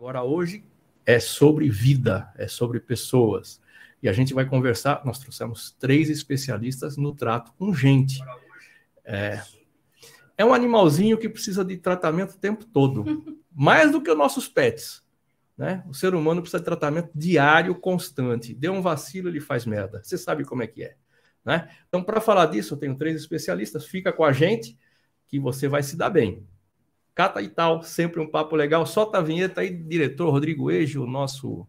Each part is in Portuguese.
Agora, hoje é sobre vida, é sobre pessoas. E a gente vai conversar. Nós trouxemos três especialistas no trato com gente. É, é um animalzinho que precisa de tratamento o tempo todo mais do que os nossos pets. Né? O ser humano precisa de tratamento diário, constante. Deu um vacilo, ele faz merda. Você sabe como é que é. Né? Então, para falar disso, eu tenho três especialistas. Fica com a gente, que você vai se dar bem. Cata e tal, sempre um papo legal. Solta a vinheta aí, diretor Rodrigo Ejo, o nosso.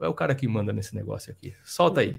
É o cara que manda nesse negócio aqui. Solta aí.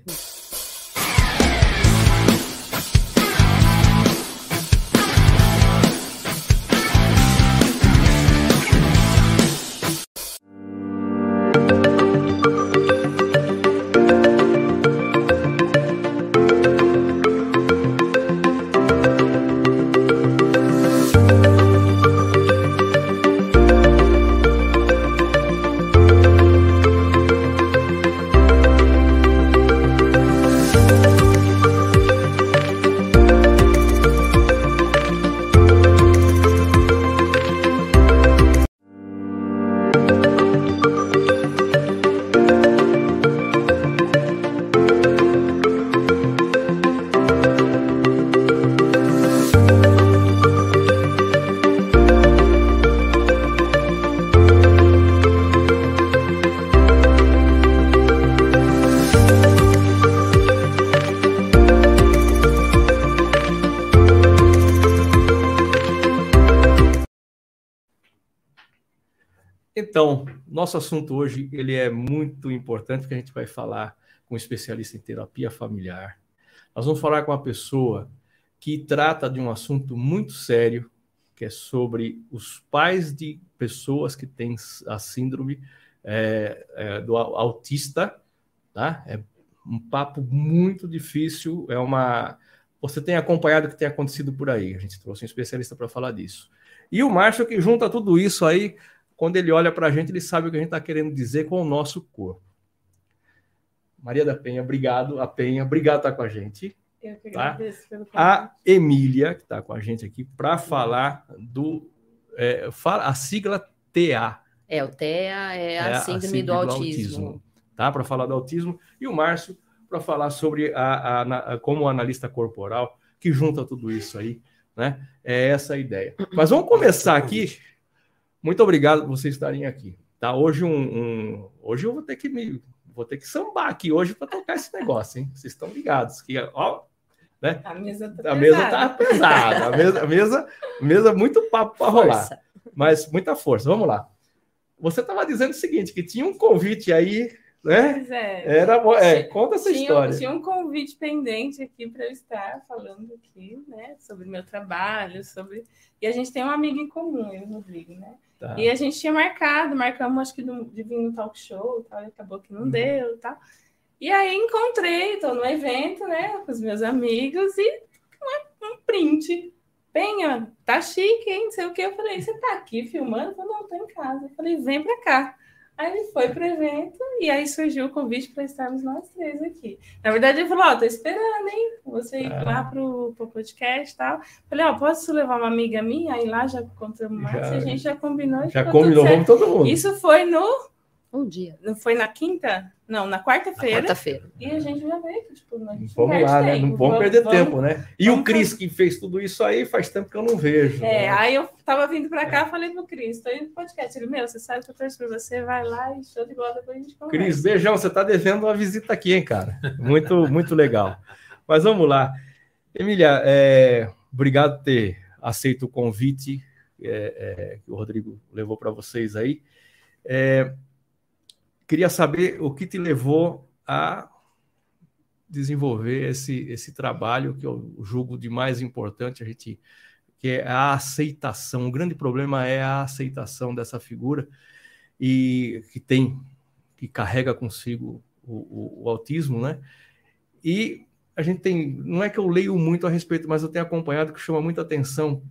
Nosso assunto hoje ele é muito importante porque a gente vai falar com um especialista em terapia familiar. Nós vamos falar com uma pessoa que trata de um assunto muito sério, que é sobre os pais de pessoas que têm a síndrome é, é, do autista, tá? É um papo muito difícil, é uma você tem acompanhado o que tem acontecido por aí. A gente trouxe um especialista para falar disso. E o Márcio que junta tudo isso aí quando ele olha para a gente, ele sabe o que a gente está querendo dizer com o nosso corpo. Maria da Penha, obrigado. A Penha, obrigado por estar com a gente. Eu que tá? agradeço tá? pelo A Emília, que está com a gente aqui, para falar do. É, fala, a sigla TA. É, o TEA é a, é síndrome, a síndrome do, autismo. autismo tá? Para falar do autismo. E o Márcio, para falar sobre a, a, a, como analista corporal, que junta tudo isso aí. Né? É essa a ideia. Mas vamos começar aqui muito obrigado por vocês estarem aqui. Tá? Hoje, um, um, hoje eu vou ter que me vou ter que sambar aqui hoje para tocar esse negócio, hein? Vocês estão ligados que ó, né? A mesa tá a mesa tá pesada, a mesa, a mesa, mesa muito papo para rolar, mas muita força. Vamos lá. Você estava dizendo o seguinte, que tinha um convite aí né? Pois é. Era, é, conta essa tinha, história. Tinha um convite pendente aqui para eu estar falando aqui, né, sobre meu trabalho, sobre e a gente tem um amigo em comum, eu e o Rodrigo, né? Tá. E a gente tinha marcado, marcamos acho que de vir no talk show, tal, acabou que não uhum. deu, tal. E aí encontrei, estou no evento, né, com os meus amigos e um, um print. Penha, tá chique, hein? Não sei o que. Eu falei, você tá aqui filmando? Eu falei, não, tô em casa. Eu falei, vem pra cá. Aí ele foi para o evento e aí surgiu o convite para estarmos nós três aqui. Na verdade, ele falou: Ó, oh, tô esperando, hein? Você ir é. lá pro, pro podcast e tal. Falei: Ó, oh, posso levar uma amiga minha? Aí lá já encontramos mais já, a gente já combinou. Já combinou, vamos todo mundo. Isso foi no um dia. Não foi na quinta? Não, na quarta-feira. Quarta-feira. E a gente já veio, tipo, não Vamos lá, né? Não vamos perder vamos, tempo, né? E o Cris, que fez tudo isso aí, faz tempo que eu não vejo. É, né? aí eu tava vindo para cá, é. falei pro Cris, tô indo pro podcast. Ele, meu, você sabe que eu torço por você, vai lá e show de bola, depois a gente conversa. Cris, beijão, você tá devendo uma visita aqui, hein, cara? Muito, muito legal. Mas vamos lá. Emília, é, obrigado por ter aceito o convite é, é que o Rodrigo levou para vocês aí. É, Queria saber o que te levou a desenvolver esse, esse trabalho que eu julgo de mais importante, a gente, que é a aceitação. O grande problema é a aceitação dessa figura e que tem, que carrega consigo o, o, o autismo, né? E a gente tem, não é que eu leio muito a respeito, mas eu tenho acompanhado que chama muita atenção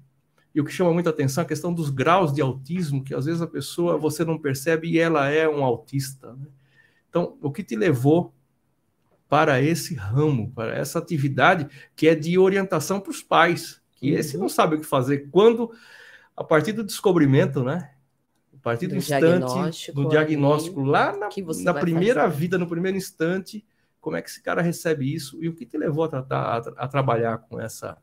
e o que chama muita atenção é a questão dos graus de autismo, que às vezes a pessoa você não percebe e ela é um autista. Né? Então, o que te levou para esse ramo, para essa atividade que é de orientação para os pais, que uhum. esse não sabe o que fazer. Quando, a partir do descobrimento, né? A partir do, do instante diagnóstico do diagnóstico lá na, na primeira fazer. vida, no primeiro instante, como é que esse cara recebe isso e o que te levou a, tratar, a, a trabalhar com essa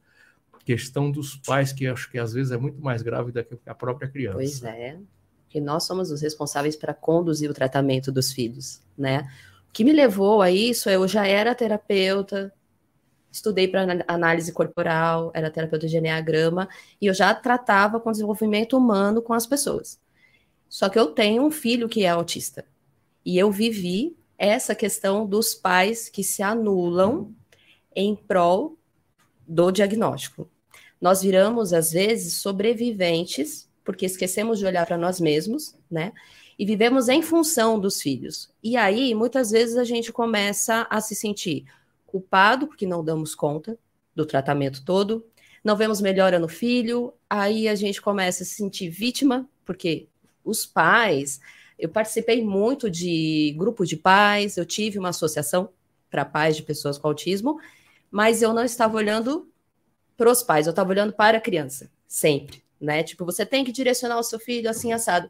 questão dos pais, que acho que às vezes é muito mais grave do que a própria criança. Pois é, que nós somos os responsáveis para conduzir o tratamento dos filhos, né? O que me levou a isso, eu já era terapeuta, estudei para análise corporal, era terapeuta de enneagrama, e eu já tratava com desenvolvimento humano com as pessoas. Só que eu tenho um filho que é autista. E eu vivi essa questão dos pais que se anulam em prol do diagnóstico. Nós viramos, às vezes, sobreviventes, porque esquecemos de olhar para nós mesmos, né? E vivemos em função dos filhos. E aí, muitas vezes, a gente começa a se sentir culpado, porque não damos conta do tratamento todo, não vemos melhora no filho, aí a gente começa a se sentir vítima, porque os pais. Eu participei muito de grupo de pais, eu tive uma associação para pais de pessoas com autismo, mas eu não estava olhando para os pais, eu estava olhando para a criança, sempre, né? Tipo, você tem que direcionar o seu filho assim assado.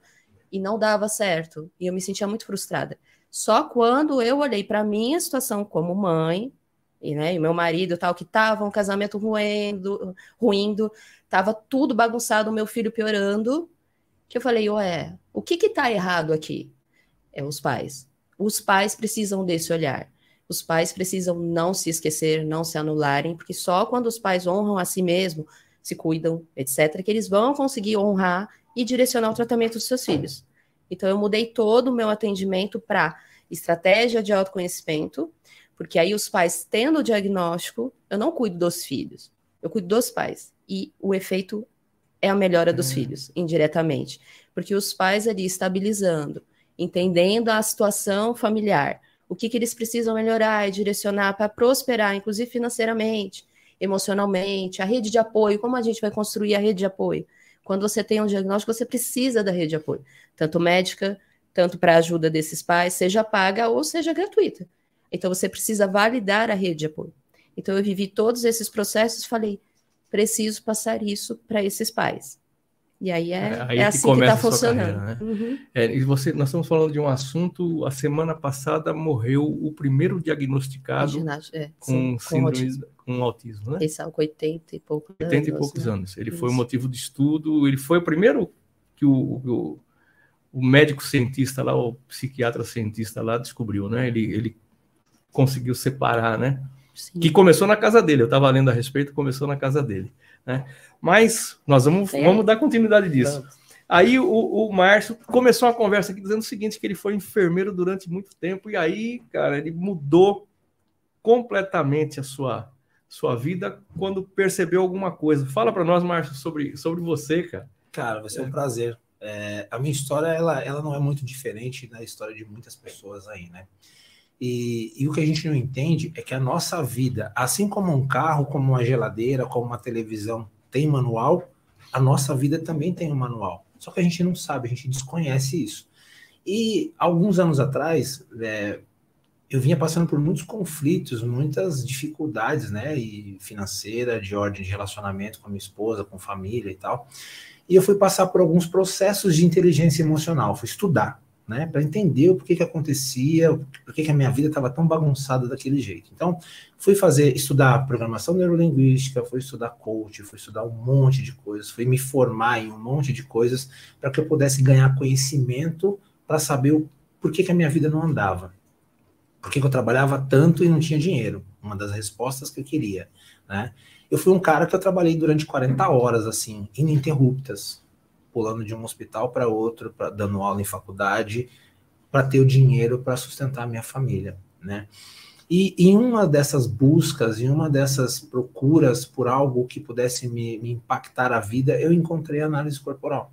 E não dava certo, e eu me sentia muito frustrada. Só quando eu olhei para minha situação como mãe, e, né, e meu marido tal, que estava um casamento ruindo, ruindo, estava tudo bagunçado, meu filho piorando, que eu falei, ué, o que que tá errado aqui? É os pais. Os pais precisam desse olhar. Os pais precisam não se esquecer, não se anularem, porque só quando os pais honram a si mesmo, se cuidam, etc., que eles vão conseguir honrar e direcionar o tratamento dos seus filhos. Então, eu mudei todo o meu atendimento para estratégia de autoconhecimento, porque aí os pais tendo o diagnóstico, eu não cuido dos filhos, eu cuido dos pais. E o efeito é a melhora dos uhum. filhos, indiretamente. Porque os pais ali estabilizando, entendendo a situação familiar, o que, que eles precisam melhorar e direcionar para prosperar, inclusive financeiramente, emocionalmente, a rede de apoio, como a gente vai construir a rede de apoio? Quando você tem um diagnóstico, você precisa da rede de apoio, tanto médica, tanto para a ajuda desses pais, seja paga ou seja gratuita. Então você precisa validar a rede de apoio. Então eu vivi todos esses processos, falei, preciso passar isso para esses pais. E aí é, é, aí é assim que está funcionando. Carreira, né? uhum. é, e você, nós estamos falando de um assunto. A semana passada morreu o primeiro diagnosticado é, com sim, síndrome com, com autismo, né? Esse com 80 e poucos 80 anos. e poucos né? anos. Ele Isso. foi motivo de estudo. Ele foi o primeiro que o, o, o, médico cientista lá, o psiquiatra cientista lá descobriu, né? Ele, ele conseguiu separar, né? Sim. que começou na casa dele. Eu estava lendo a respeito, começou na casa dele. Né? Mas nós vamos, vamos dar continuidade disso. Aí o, o Márcio começou uma conversa aqui dizendo o seguinte: que ele foi enfermeiro durante muito tempo, e aí, cara, ele mudou completamente a sua, sua vida quando percebeu alguma coisa. Fala para nós, Márcio, sobre, sobre você, cara. Cara, vai ser um prazer. É, a minha história, ela, ela não é muito diferente da história de muitas pessoas aí, né? E, e, o que a gente não entende é que a nossa vida, assim como um carro, como uma geladeira, como uma televisão tem manual, a nossa vida também tem um manual. Só que a gente não sabe, a gente desconhece isso. E alguns anos atrás, é, eu vinha passando por muitos conflitos, muitas dificuldades, né? E financeira, de ordem de relacionamento com a minha esposa, com família e tal. E eu fui passar por alguns processos de inteligência emocional, fui estudar né, para entender o porquê que acontecia, por que a minha vida estava tão bagunçada daquele jeito. Então, fui fazer, estudar programação neurolinguística, fui estudar coach, fui estudar um monte de coisas, fui me formar em um monte de coisas para que eu pudesse ganhar conhecimento para saber o porquê que a minha vida não andava. Por que eu trabalhava tanto e não tinha dinheiro? Uma das respostas que eu queria, né? Eu fui um cara que eu trabalhei durante 40 horas, assim, ininterruptas, pulando de um hospital para outro, pra, dando aula em faculdade, para ter o dinheiro para sustentar a minha família, né? E em uma dessas buscas, em uma dessas procuras por algo que pudesse me, me impactar a vida, eu encontrei análise corporal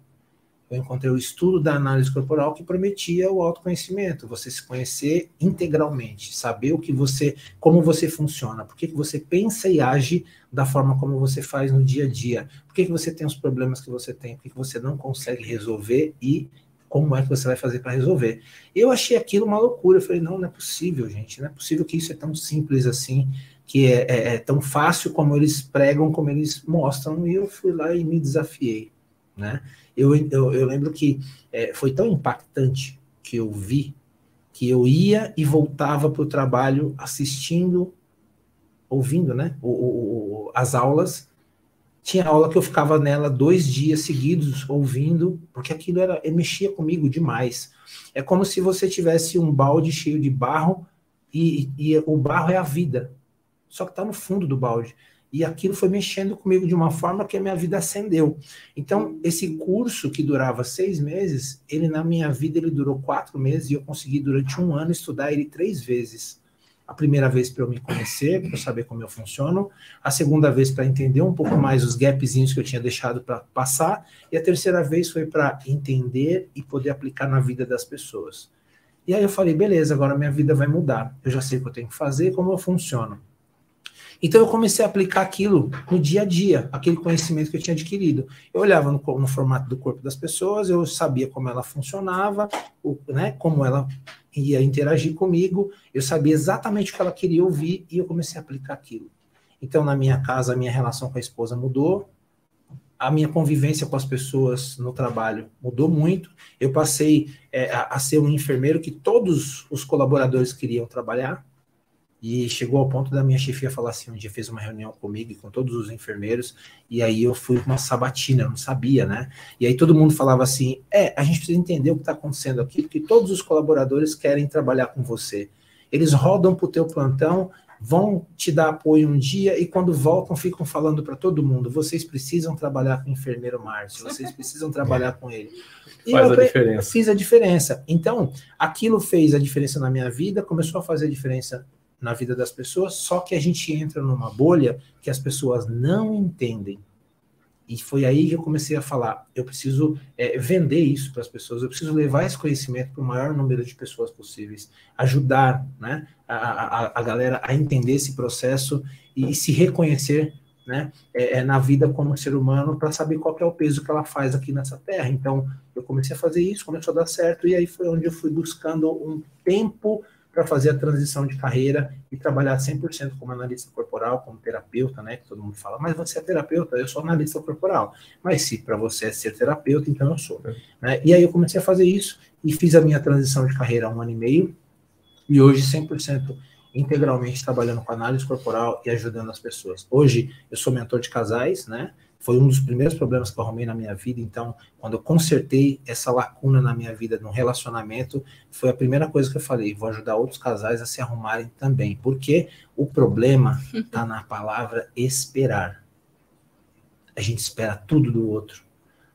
eu encontrei o estudo da análise corporal que prometia o autoconhecimento, você se conhecer integralmente, saber o que você, como você funciona, por que, que você pensa e age da forma como você faz no dia a dia, por que, que você tem os problemas que você tem, por que, que você não consegue resolver e como é que você vai fazer para resolver. Eu achei aquilo uma loucura, eu falei, não, não é possível, gente, não é possível que isso é tão simples assim, que é, é, é tão fácil como eles pregam, como eles mostram, e eu fui lá e me desafiei né? Eu, eu, eu lembro que é, foi tão impactante que eu vi que eu ia e voltava para o trabalho assistindo, ouvindo, né? O, o, o, as aulas. Tinha aula que eu ficava nela dois dias seguidos ouvindo, porque aquilo era, mexia comigo demais. É como se você tivesse um balde cheio de barro e, e o barro é a vida, só que está no fundo do balde. E aquilo foi mexendo comigo de uma forma que a minha vida acendeu. Então, esse curso que durava seis meses, ele na minha vida ele durou quatro meses e eu consegui durante um ano estudar ele três vezes. A primeira vez para eu me conhecer, para eu saber como eu funciono. A segunda vez para entender um pouco mais os gapzinhos que eu tinha deixado para passar. E a terceira vez foi para entender e poder aplicar na vida das pessoas. E aí eu falei, beleza, agora minha vida vai mudar. Eu já sei o que eu tenho que fazer, como eu funciono. Então eu comecei a aplicar aquilo no dia a dia, aquele conhecimento que eu tinha adquirido. Eu olhava no, no formato do corpo das pessoas, eu sabia como ela funcionava, o, né, como ela ia interagir comigo, eu sabia exatamente o que ela queria ouvir e eu comecei a aplicar aquilo. Então na minha casa a minha relação com a esposa mudou, a minha convivência com as pessoas no trabalho mudou muito. Eu passei é, a, a ser um enfermeiro que todos os colaboradores queriam trabalhar. E chegou ao ponto da minha chefia falar assim, um dia fez uma reunião comigo e com todos os enfermeiros, e aí eu fui com uma sabatina, eu não sabia, né? E aí todo mundo falava assim, é, a gente precisa entender o que está acontecendo aqui, porque todos os colaboradores querem trabalhar com você. Eles rodam para o teu plantão, vão te dar apoio um dia e quando voltam ficam falando para todo mundo, vocês precisam trabalhar com o enfermeiro Márcio, vocês precisam trabalhar com ele. E Faz eu a diferença. fiz a diferença. Então, aquilo fez a diferença na minha vida, começou a fazer a diferença na vida das pessoas, só que a gente entra numa bolha que as pessoas não entendem. E foi aí que eu comecei a falar: eu preciso é, vender isso para as pessoas, eu preciso levar esse conhecimento para o maior número de pessoas possíveis, ajudar né, a, a, a galera a entender esse processo e, e se reconhecer né, é, é, na vida como ser humano para saber qual é o peso que ela faz aqui nessa terra. Então, eu comecei a fazer isso, começou a dar certo, e aí foi onde eu fui buscando um tempo para fazer a transição de carreira e trabalhar 100% como analista corporal, como terapeuta, né? Que todo mundo fala, mas você é terapeuta, eu sou analista corporal. Mas se para você é ser terapeuta, então eu sou. É. Né? E aí eu comecei a fazer isso e fiz a minha transição de carreira há um ano e meio e hoje 100% integralmente trabalhando com análise corporal e ajudando as pessoas. Hoje eu sou mentor de casais, né? Foi um dos primeiros problemas que eu arrumei na minha vida. Então, quando eu consertei essa lacuna na minha vida, no relacionamento, foi a primeira coisa que eu falei: vou ajudar outros casais a se arrumarem também. Porque o problema está na palavra esperar. A gente espera tudo do outro.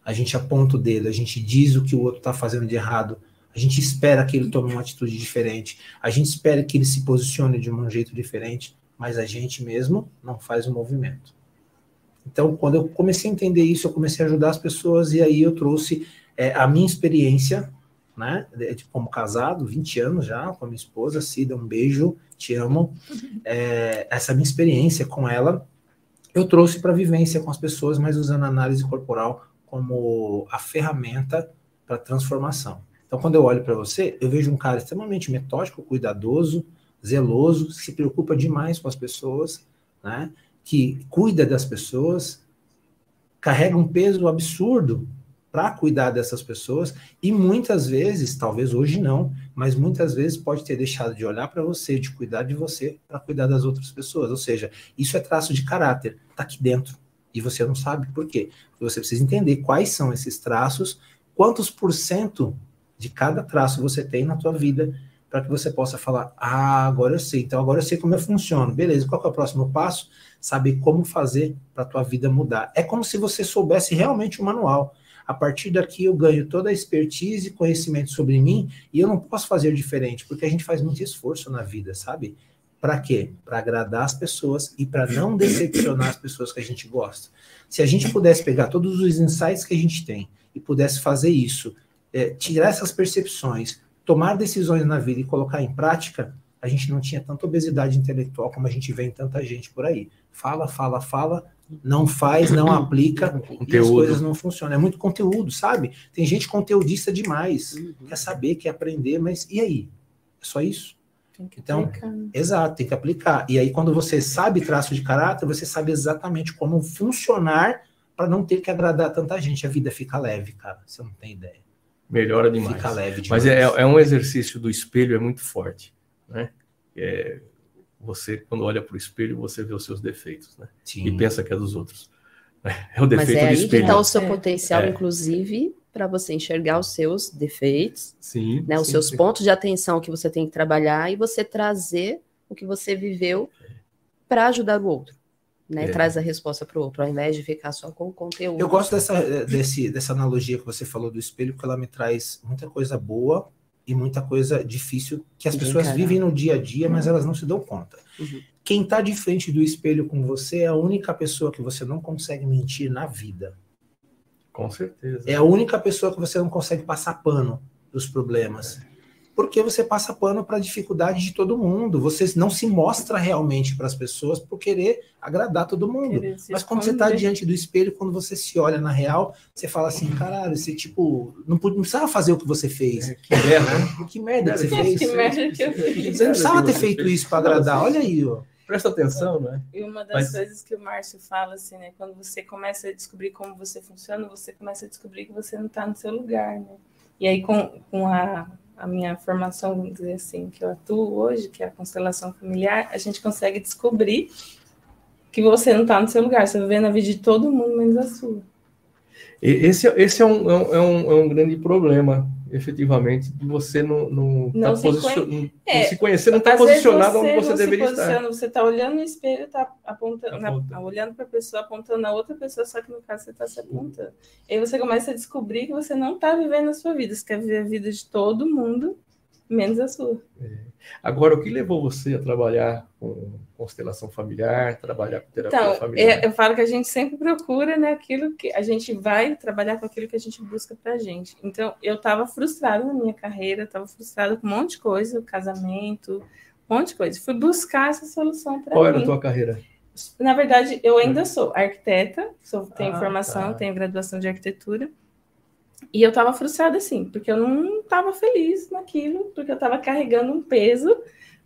A gente aponta o dedo, a gente diz o que o outro está fazendo de errado. A gente espera que ele tome uma atitude diferente. A gente espera que ele se posicione de um jeito diferente. Mas a gente mesmo não faz o movimento. Então, quando eu comecei a entender isso, eu comecei a ajudar as pessoas e aí eu trouxe é, a minha experiência, né, de, como casado, 20 anos já, com a minha esposa, Cida, um beijo, te amo. É, essa minha experiência com ela, eu trouxe para vivência com as pessoas, mas usando a análise corporal como a ferramenta para transformação. Então, quando eu olho para você, eu vejo um cara extremamente metódico, cuidadoso, zeloso, se preocupa demais com as pessoas, né? Que cuida das pessoas, carrega um peso absurdo para cuidar dessas pessoas e muitas vezes, talvez hoje não, mas muitas vezes pode ter deixado de olhar para você, de cuidar de você para cuidar das outras pessoas. Ou seja, isso é traço de caráter, está aqui dentro e você não sabe por quê. Você precisa entender quais são esses traços, quantos por cento de cada traço você tem na tua vida para que você possa falar: "Ah, agora eu sei. Então agora eu sei como eu funciono. Beleza? Qual é o próximo passo? saber como fazer para a tua vida mudar. É como se você soubesse realmente o manual. A partir daqui eu ganho toda a expertise e conhecimento sobre mim e eu não posso fazer diferente, porque a gente faz muito esforço na vida, sabe? Para quê? Para agradar as pessoas e para não decepcionar as pessoas que a gente gosta. Se a gente pudesse pegar todos os insights que a gente tem e pudesse fazer isso, é, tirar essas percepções, tomar decisões na vida e colocar em prática, a gente não tinha tanta obesidade intelectual como a gente vê em tanta gente por aí fala, fala, fala, não faz, não aplica conteúdo. e as coisas não funcionam. É muito conteúdo, sabe? Tem gente conteudista demais, uhum. quer saber, quer aprender, mas e aí? É só isso? então, aplicar. exato, tem que aplicar. E aí, quando você sabe traço de caráter, você sabe exatamente como funcionar para não ter que agradar tanta gente. A vida fica leve, cara. Você não tem ideia. Melhora demais. Fica leve demais. Mas é, é um exercício do espelho, é muito forte, né? É, você, quando olha para o espelho, você vê os seus defeitos, né? Sim. E pensa que é dos outros. É o defeito Mas é aí espelho. que está o seu é. potencial, é. inclusive, para você enxergar os seus defeitos, sim, né? Os sim, seus sim. pontos de atenção que você tem que trabalhar e você trazer o que você viveu para ajudar o outro. Né, é. Traz a resposta para o outro, ao invés de ficar só com o conteúdo. Eu gosto dessa, desse, dessa analogia que você falou do espelho, porque ela me traz muita coisa boa e muita coisa difícil que as pessoas vivem no dia a dia, mas elas não se dão conta. Uhum. Quem está de frente do espelho com você é a única pessoa que você não consegue mentir na vida. Com certeza. É a única pessoa que você não consegue passar pano dos problemas. É porque você passa pano para a dificuldade de todo mundo. Você não se mostra realmente para as pessoas por querer agradar todo mundo. Mas quando você está diante do espelho, quando você se olha na real, você fala assim, caralho, você tipo, não, não precisava fazer o que você fez. É, que merda, né? Que merda que você fez. Que merda que eu fiz. Você não precisava ter feito isso para agradar. Olha aí, ó. Presta atenção, né? E uma das Mas... coisas que o Márcio fala, assim, né? Quando você começa a descobrir como você funciona, você começa a descobrir que você não está no seu lugar, né? E aí, com, com a a minha formação, vamos dizer assim, que eu atuo hoje, que é a constelação familiar, a gente consegue descobrir que você não está no seu lugar, você vai vendo a vida de todo mundo menos a sua. Esse, esse é, um, é, um, é um é grande problema, efetivamente, de você não, não, não, tá se, conhe... é, se conhecer, não está posicionado onde você deveria estar. Você está olhando no espelho, está apontando, na, olhando para a pessoa, apontando a outra pessoa, só que no caso você está se apontando. E aí você começa a descobrir que você não está vivendo a sua vida, você quer viver a vida de todo mundo, menos a sua. É. Agora, o que levou você a trabalhar com constelação familiar, trabalhar com terapia então, familiar? Eu falo que a gente sempre procura né, aquilo que a gente vai trabalhar com aquilo que a gente busca para a gente. Então, eu estava frustrada na minha carreira, estava frustrada com um monte de coisa, casamento, um monte de coisa. Fui buscar essa solução para mim. Qual era a tua carreira? Na verdade, eu ainda sou arquiteta, sou, tenho ah, formação, tá. tenho graduação de arquitetura. E eu estava frustrada, assim, porque eu não estava feliz naquilo, porque eu estava carregando um peso,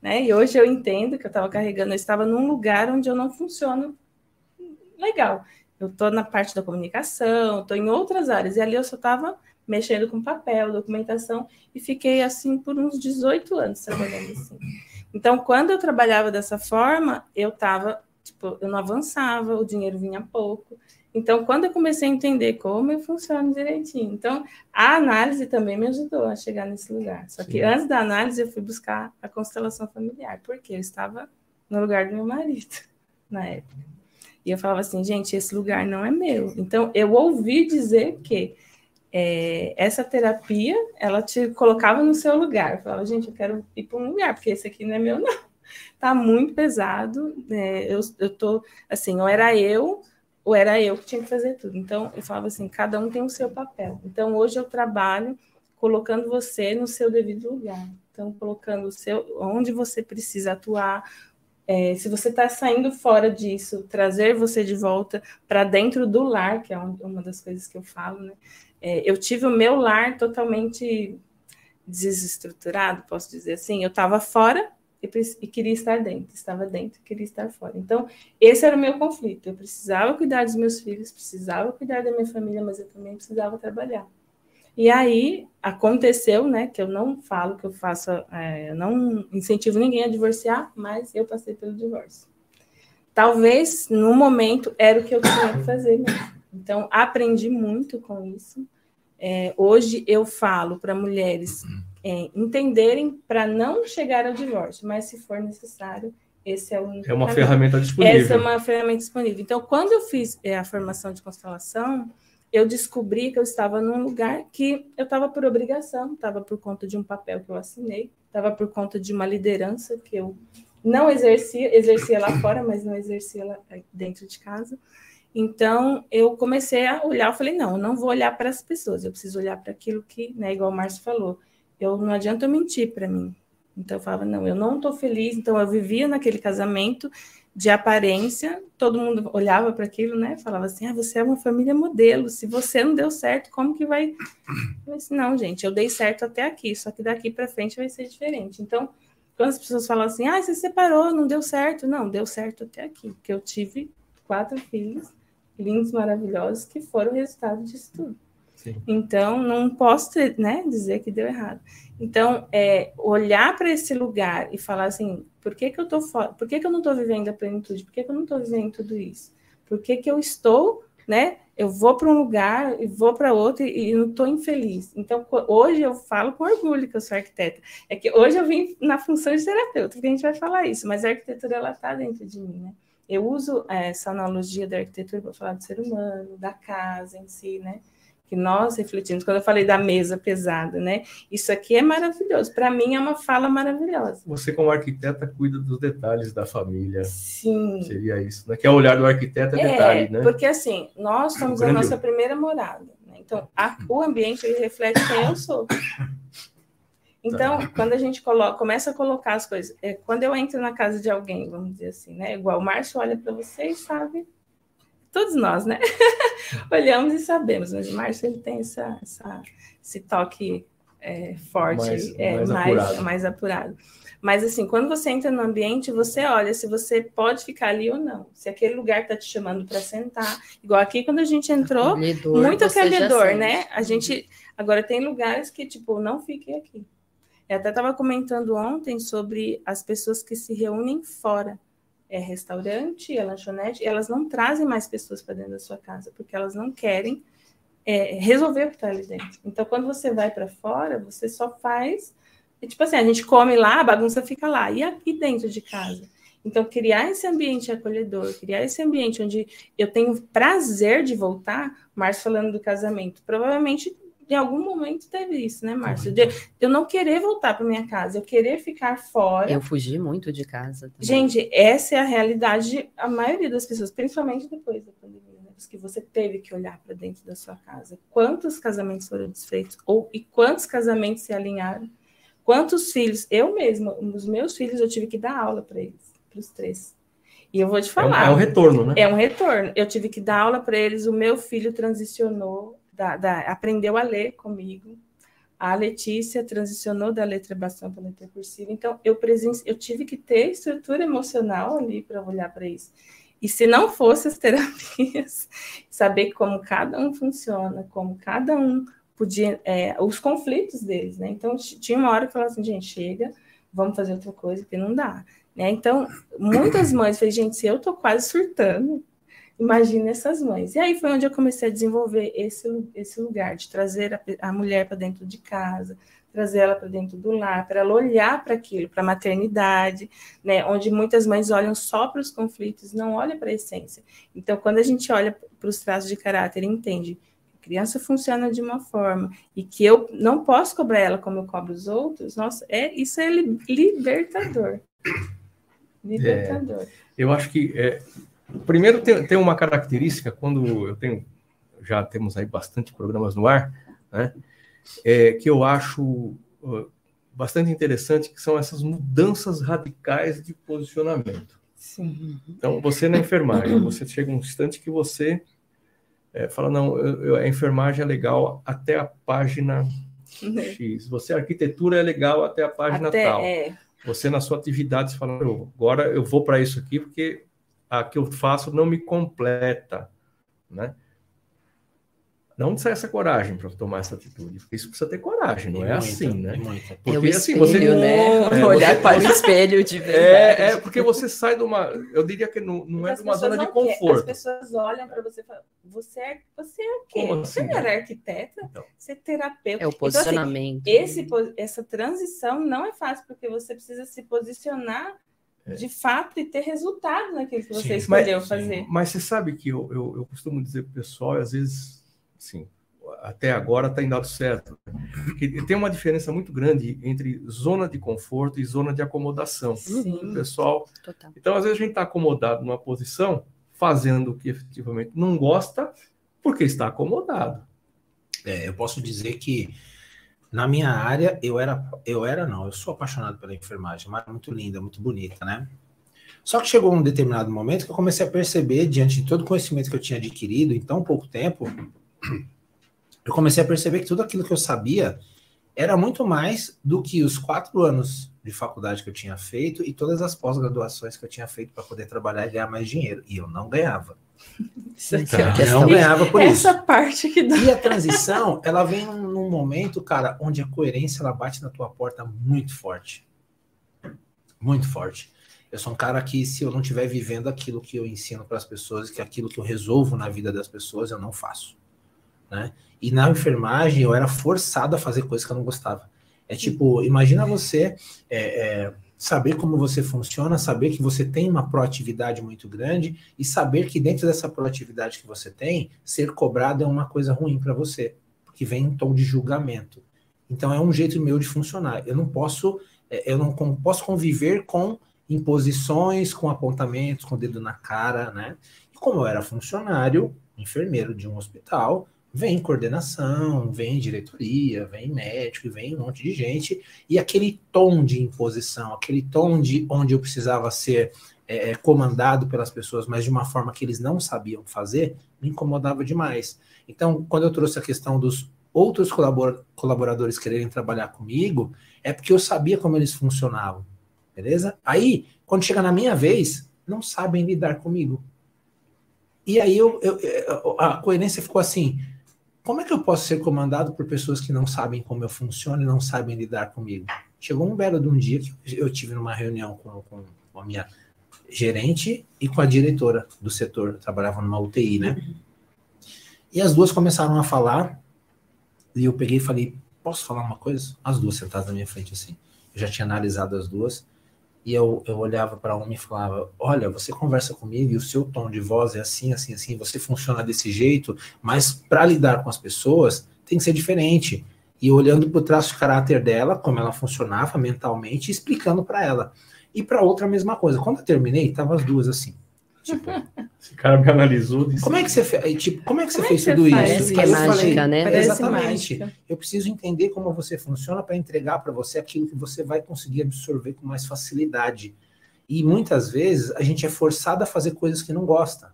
né? E hoje eu entendo que eu estava carregando, eu estava num lugar onde eu não funciono legal. Eu estou na parte da comunicação, estou em outras áreas, e ali eu só estava mexendo com papel, documentação, e fiquei assim por uns 18 anos trabalhando assim. Então, quando eu trabalhava dessa forma, eu estava, tipo, eu não avançava, o dinheiro vinha pouco, então, quando eu comecei a entender como eu funciono direitinho, então a análise também me ajudou a chegar nesse lugar. Só que Sim. antes da análise eu fui buscar a constelação familiar, porque eu estava no lugar do meu marido na época. E eu falava assim, gente, esse lugar não é meu. Então, eu ouvi dizer que é, essa terapia, ela te colocava no seu lugar. Eu falava, gente, eu quero ir para um lugar, porque esse aqui não é meu, não. Tá muito pesado. É, eu, eu tô, assim, ou era eu ou era eu que tinha que fazer tudo. Então, eu falava assim, cada um tem o seu papel. Então, hoje eu trabalho colocando você no seu devido lugar. Então, colocando o seu, onde você precisa atuar. É, se você está saindo fora disso, trazer você de volta para dentro do lar, que é uma das coisas que eu falo, né? É, eu tive o meu lar totalmente desestruturado, posso dizer assim. Eu estava fora e, e queria estar dentro, estava dentro e queria estar fora. Então, esse era o meu conflito. Eu precisava cuidar dos meus filhos, precisava cuidar da minha família, mas eu também precisava trabalhar. E aí aconteceu, né, que eu não falo que eu faço, é, eu não incentivo ninguém a divorciar, mas eu passei pelo divórcio. Talvez no momento era o que eu tinha que fazer mesmo. Então aprendi muito com isso. É, hoje eu falo para mulheres é, entenderem para não chegar ao divórcio, mas se for necessário, esse é o É uma caminho. ferramenta disponível. Essa é uma ferramenta disponível. Então, quando eu fiz é, a formação de constelação, eu descobri que eu estava num lugar que eu estava por obrigação, estava por conta de um papel que eu assinei, estava por conta de uma liderança que eu não exercia, exercia lá fora, mas não exercia lá dentro de casa. Então, eu comecei a olhar, eu falei, não, eu não vou olhar para as pessoas, eu preciso olhar para aquilo que, né, igual o Márcio falou, eu não adianta eu mentir para mim. Então eu falava, não, eu não estou feliz. Então eu vivia naquele casamento de aparência, todo mundo olhava para aquilo, né? Falava assim: ah, você é uma família modelo. Se você não deu certo, como que vai? Disse, não, gente, eu dei certo até aqui, só que daqui para frente vai ser diferente. Então, quando as pessoas falam assim, ah, você separou, não deu certo, não, deu certo até aqui, porque eu tive quatro filhos lindos, maravilhosos, que foram o resultado disso tudo. Então, não posso né, dizer que deu errado. Então, é, olhar para esse lugar e falar assim, por que, que eu tô fora? Por que, que eu não estou vivendo a plenitude? Por que, que eu não estou vivendo tudo isso? Por que, que eu estou, né? Eu vou para um lugar e vou para outro e, e não estou infeliz. Então, hoje eu falo com orgulho que eu sou arquiteta. É que hoje eu vim na função de terapeuta, que a gente vai falar isso, mas a arquitetura ela está dentro de mim, né? Eu uso essa analogia da arquitetura para falar do ser humano, da casa em si, né? Que nós refletimos. Quando eu falei da mesa pesada, né? Isso aqui é maravilhoso. Para mim é uma fala maravilhosa. Você, como arquiteta, cuida dos detalhes da família. Sim. Seria isso, né? Que é o olhar do arquiteto é, é detalhe, né? Porque assim, nós somos a nossa primeira morada. Né? Então, a, o ambiente reflete quem eu sou. Então, tá. quando a gente coloca, começa a colocar as coisas, é, quando eu entro na casa de alguém, vamos dizer assim, né? Igual o Márcio olha para você e sabe, todos nós, né? Olhamos e sabemos, mas o Márcio ele tem essa, essa esse toque é, forte, mais, é, mais, mais, apurado. mais apurado. Mas assim, quando você entra no ambiente, você olha se você pode ficar ali ou não. Se aquele lugar está te chamando para sentar. Igual aqui, quando a gente entrou, acolhedor, muito acolhedor, né? A gente. Agora tem lugares que, tipo, não fiquem aqui. Eu até estava comentando ontem sobre as pessoas que se reúnem fora. É restaurante, é lanchonete, elas não trazem mais pessoas para dentro da sua casa, porque elas não querem é, resolver o que está ali dentro. Então, quando você vai para fora, você só faz. É tipo assim, a gente come lá, a bagunça fica lá. E aqui dentro de casa? Então, criar esse ambiente acolhedor, criar esse ambiente onde eu tenho prazer de voltar, Márcio falando do casamento, provavelmente em algum momento teve isso, né, Márcio? De eu não querer voltar para minha casa, eu querer ficar fora. Eu fugi muito de casa. Também. Gente, essa é a realidade de a maioria das pessoas, principalmente depois da pandemia, né? Porque você teve que olhar para dentro da sua casa. Quantos casamentos foram desfeitos? Ou, e quantos casamentos se alinharam? Quantos filhos? Eu mesma, os meus filhos, eu tive que dar aula para eles, para os três. E eu vou te falar. É um, é um retorno, né? É um retorno. Eu tive que dar aula para eles. O meu filho transicionou da, da, aprendeu a ler comigo. A Letícia transicionou da letra bastante para a letra cursiva. Então, eu, presen... eu tive que ter estrutura emocional ali para olhar para isso. E se não fosse as terapias, saber como cada um funciona, como cada um podia, é, os conflitos deles, né? Então, tinha uma hora que falava assim, gente, chega, vamos fazer outra coisa, porque não dá. Né? Então, muitas mães falam, gente, se eu tô quase surtando, Imagina essas mães. E aí foi onde eu comecei a desenvolver esse, esse lugar, de trazer a, a mulher para dentro de casa, trazer ela para dentro do lar, para ela olhar para aquilo, para a maternidade, né? onde muitas mães olham só para os conflitos, não olham para a essência. Então, quando a gente olha para os traços de caráter e entende que a criança funciona de uma forma e que eu não posso cobrar ela como eu cobro os outros, nossa, é, isso é libertador. Libertador. É, eu acho que é, Primeiro, tem, tem uma característica, quando eu tenho, já temos aí bastante programas no ar, né, é, que eu acho uh, bastante interessante, que são essas mudanças radicais de posicionamento. Sim. Então, você na enfermagem, você chega um instante que você é, fala, não, eu, eu, a enfermagem é legal até a página X, você a arquitetura é legal até a página até, tal. É. Você na sua atividade, você fala, agora eu vou para isso aqui, porque a que eu faço não me completa, né? Não sai essa coragem para tomar essa atitude, isso precisa ter coragem, não é assim, né? Porque é assim, você né? É, olhar você, para o espelho de verdade. É, é, porque você sai de uma, eu diria que não, não é de uma zona de conforto. As pessoas olham para você e falam, você é, você é o quê? Como você assim? era arquiteta, então, você é terapeuta. É o posicionamento. Então, assim, esse, essa transição não é fácil, porque você precisa se posicionar é. De fato e ter resultado naquilo que você sim, escolheu mas, fazer. Mas você sabe que eu, eu, eu costumo dizer para o pessoal, e às vezes, assim, até agora está indo certo. Porque tem uma diferença muito grande entre zona de conforto e zona de acomodação. Sim. pessoal. Total. Então, às vezes, a gente está acomodado numa posição, fazendo o que efetivamente não gosta, porque está acomodado. É, eu posso dizer que na minha área, eu era, eu era não, eu sou apaixonado pela enfermagem, mas muito linda, muito bonita, né? Só que chegou um determinado momento que eu comecei a perceber, diante de todo o conhecimento que eu tinha adquirido em tão pouco tempo, eu comecei a perceber que tudo aquilo que eu sabia era muito mais do que os quatro anos de faculdade que eu tinha feito e todas as pós-graduações que eu tinha feito para poder trabalhar e ganhar mais dinheiro. E eu não ganhava. É a Não ganhava por Essa isso. Essa parte que dá. E a transição, ela vem num, num momento, cara, onde a coerência ela bate na tua porta muito forte. Muito forte. Eu sou um cara que, se eu não estiver vivendo aquilo que eu ensino para as pessoas, que aquilo que eu resolvo na vida das pessoas, eu não faço. Né? E na enfermagem, eu era forçado a fazer coisas que eu não gostava. É tipo, imagina você é, é, saber como você funciona, saber que você tem uma proatividade muito grande e saber que dentro dessa proatividade que você tem, ser cobrado é uma coisa ruim para você, porque vem em tom de julgamento. Então é um jeito meu de funcionar. Eu não posso, é, eu não posso conviver com imposições, com apontamentos, com o dedo na cara, né? E como eu era funcionário, enfermeiro de um hospital, vem coordenação, vem diretoria, vem médico, vem um monte de gente, e aquele tom de imposição, aquele tom de onde eu precisava ser é, é, comandado pelas pessoas, mas de uma forma que eles não sabiam fazer, me incomodava demais. Então, quando eu trouxe a questão dos outros colaboradores quererem trabalhar comigo, é porque eu sabia como eles funcionavam, beleza? Aí, quando chega na minha vez, não sabem lidar comigo. E aí eu, eu, a coerência ficou assim: como é que eu posso ser comandado por pessoas que não sabem como eu funciono e não sabem lidar comigo? Chegou um belo de um dia que eu tive numa reunião com, com, a minha gerente e com a diretora do setor, trabalhava numa UTI, né? E as duas começaram a falar, e eu peguei e falei: Posso falar uma coisa? As duas sentadas na minha frente assim. Eu já tinha analisado as duas e eu, eu olhava para uma e falava: Olha, você conversa comigo e o seu tom de voz é assim, assim, assim, você funciona desse jeito, mas para lidar com as pessoas tem que ser diferente. E olhando para o traço de caráter dela, como ela funcionava mentalmente, explicando para ela. E para outra, a mesma coisa. Quando eu terminei, tava as duas assim. Tipo, esse cara me analisou. Disse, como é que você fez? Tipo, como é que você como fez é que tudo isso? Parece que é mágica, falei, né? Parece exatamente. Mágica. Eu preciso entender como você funciona para entregar para você aquilo que você vai conseguir absorver com mais facilidade. E muitas vezes a gente é forçado a fazer coisas que não gosta,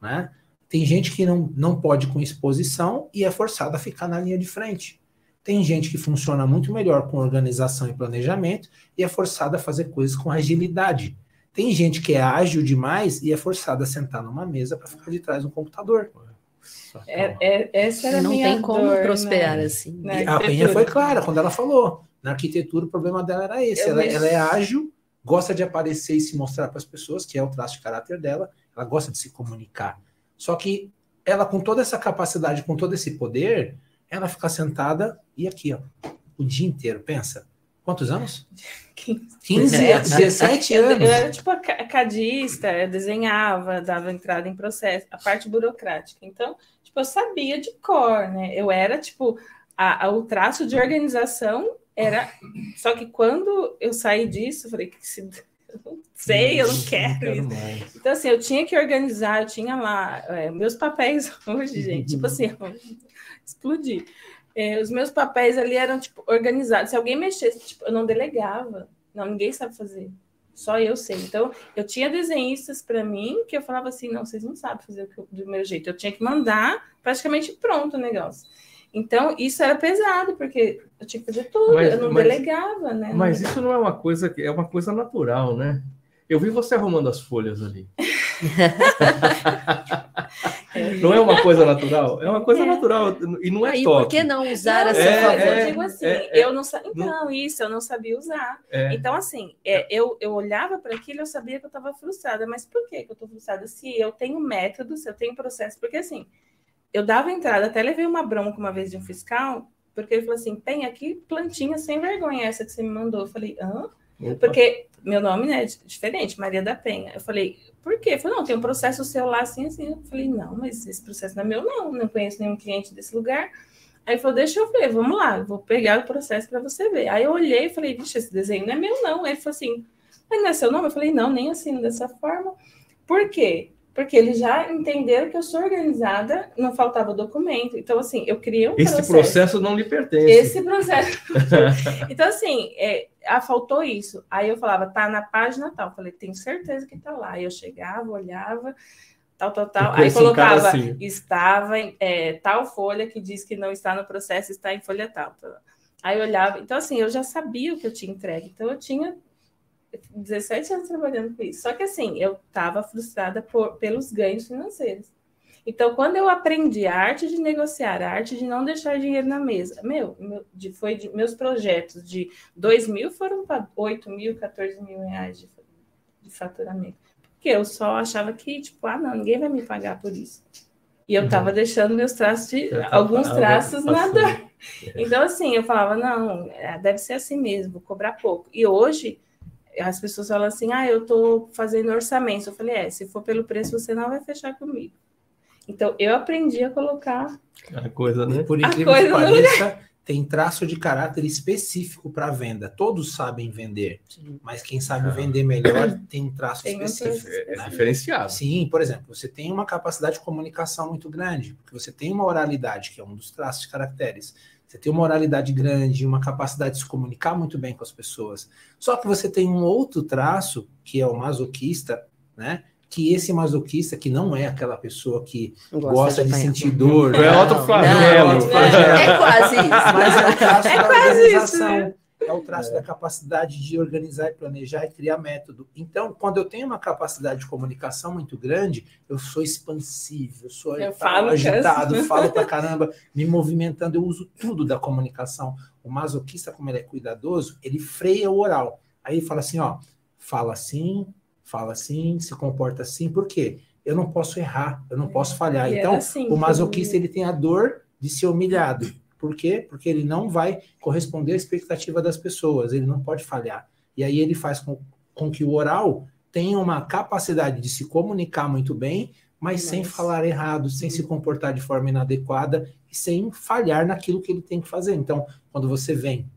né? Tem gente que não, não pode com exposição e é forçado a ficar na linha de frente. Tem gente que funciona muito melhor com organização e planejamento e é forçado a fazer coisas com agilidade. Tem gente que é ágil demais e é forçada a sentar numa mesa para ficar de trás do computador. É, é, essa era não minha tem como dor, prosperar né? assim. a Penha foi clara quando ela falou. Na arquitetura, o problema dela era esse. Ela, ela, é ágil, gosta de aparecer e se mostrar para as pessoas, que é o traço de caráter dela. Ela gosta de se comunicar. Só que ela, com toda essa capacidade, com todo esse poder, ela fica sentada e aqui, ó, o dia inteiro. Pensa, Quantos anos? 15. 15 17 anos. Eu, era tipo cadista, eu desenhava, dava entrada em processo, a parte burocrática. Então, tipo, eu sabia de cor, né? Eu era, tipo, a, a, o traço de organização era. Só que quando eu saí disso, eu falei que se. Eu não sei, eu não quero, quero isso. Então, assim, eu tinha que organizar, eu tinha lá é, meus papéis hoje, gente. tipo assim, explodir. É, os meus papéis ali eram tipo organizados. Se alguém mexesse, tipo, eu não delegava. Não, ninguém sabe fazer. Só eu sei. Então, eu tinha desenhistas para mim que eu falava assim: não, vocês não sabem fazer do meu jeito. Eu tinha que mandar praticamente pronto o negócio. Então, isso era pesado, porque eu tinha que fazer tudo, mas, eu não mas, delegava, né? Mas isso não é uma coisa que é uma coisa natural, né? Eu vi você arrumando as folhas ali. não é uma coisa natural? É uma coisa é. natural e não é Aí, Por que não usar essa é, Eu digo assim, é, é, eu não sabia. Então, isso, eu não sabia usar. É. Então, assim, é, eu, eu olhava para aquilo eu sabia que eu estava frustrada. Mas por que, que eu estou frustrada? Se eu tenho métodos, eu tenho processo. Porque, assim, eu dava entrada, até levei uma bronca uma vez de um fiscal, porque ele falou assim: tem aqui plantinha sem vergonha essa que você me mandou. Eu falei, hã? Opa. Porque meu nome né, é diferente, Maria da Penha. Eu falei, por quê? Ele falou, não, tem um processo seu lá assim, assim. Eu falei, não, mas esse processo não é meu, não. Não conheço nenhum cliente desse lugar. Aí falou, deixa eu ver, vamos lá, vou pegar o processo para você ver. Aí eu olhei e falei, vixe, esse desenho não é meu, não. Ele falou assim, mas não é seu nome? Eu falei, não, nem assino dessa forma. Por quê? Porque eles já entenderam que eu sou organizada, não faltava documento. Então, assim, eu criei um Esse processo. processo não lhe pertence. Esse processo. então, assim, é, ah, faltou isso. Aí eu falava, tá na página tal. Eu falei, tenho certeza que tá lá. Aí eu chegava, olhava, tal, tal, tal. Aí colocava, assim. estava em é, tal folha que diz que não está no processo, está em folha tal. Aí eu olhava. Então, assim, eu já sabia o que eu tinha entregue. Então, eu tinha 17 anos trabalhando com isso. Só que assim, eu estava frustrada por, pelos ganhos financeiros. Então, quando eu aprendi a arte de negociar, a arte de não deixar dinheiro na mesa, meu, meu de, foi de, meus projetos de 2 mil foram para 8 mil, 14 mil reais de, de faturamento. Porque eu só achava que, tipo, ah, não, ninguém vai me pagar por isso. E eu estava uhum. deixando meus traços de alguns traços na dor. Então, assim, eu falava, não, é, deve ser assim mesmo, vou cobrar pouco. E hoje as pessoas falam assim: ah, eu estou fazendo orçamento. Eu falei: é, se for pelo preço, você não vai fechar comigo. Então, eu aprendi a colocar. A coisa, né? Por incrível que pareça, tem traço de caráter específico para venda. Todos sabem vender, Sim. mas quem sabe ah. vender melhor tem um traço tem específico. Um né? diferenciado. Sim, por exemplo, você tem uma capacidade de comunicação muito grande, porque você tem uma oralidade, que é um dos traços de caracteres. Você tem uma oralidade grande, uma capacidade de se comunicar muito bem com as pessoas. Só que você tem um outro traço, que é o masoquista, né? que esse masoquista, que não é aquela pessoa que gosta, gosta de, de sentir dor. É outro flagelo. É, é quase isso. Mas é o traço é da organização. Isso, né? É o traço é. da capacidade de organizar e planejar e criar método. Então, quando eu tenho uma capacidade de comunicação muito grande, eu sou expansível, eu sou eu falo agitado, falo pra caramba, me movimentando, eu uso tudo da comunicação. O masoquista, como ele é cuidadoso, ele freia o oral. Aí ele fala assim, ó, fala assim, fala assim, se comporta assim, por quê? Eu não posso errar, eu não posso falhar. E então, assim, o masoquista ele tem a dor de ser humilhado. Por quê? Porque ele não vai corresponder à expectativa das pessoas, ele não pode falhar. E aí ele faz com, com que o oral tenha uma capacidade de se comunicar muito bem, mas, mas sem falar errado, sem se comportar de forma inadequada e sem falhar naquilo que ele tem que fazer. Então, quando você vem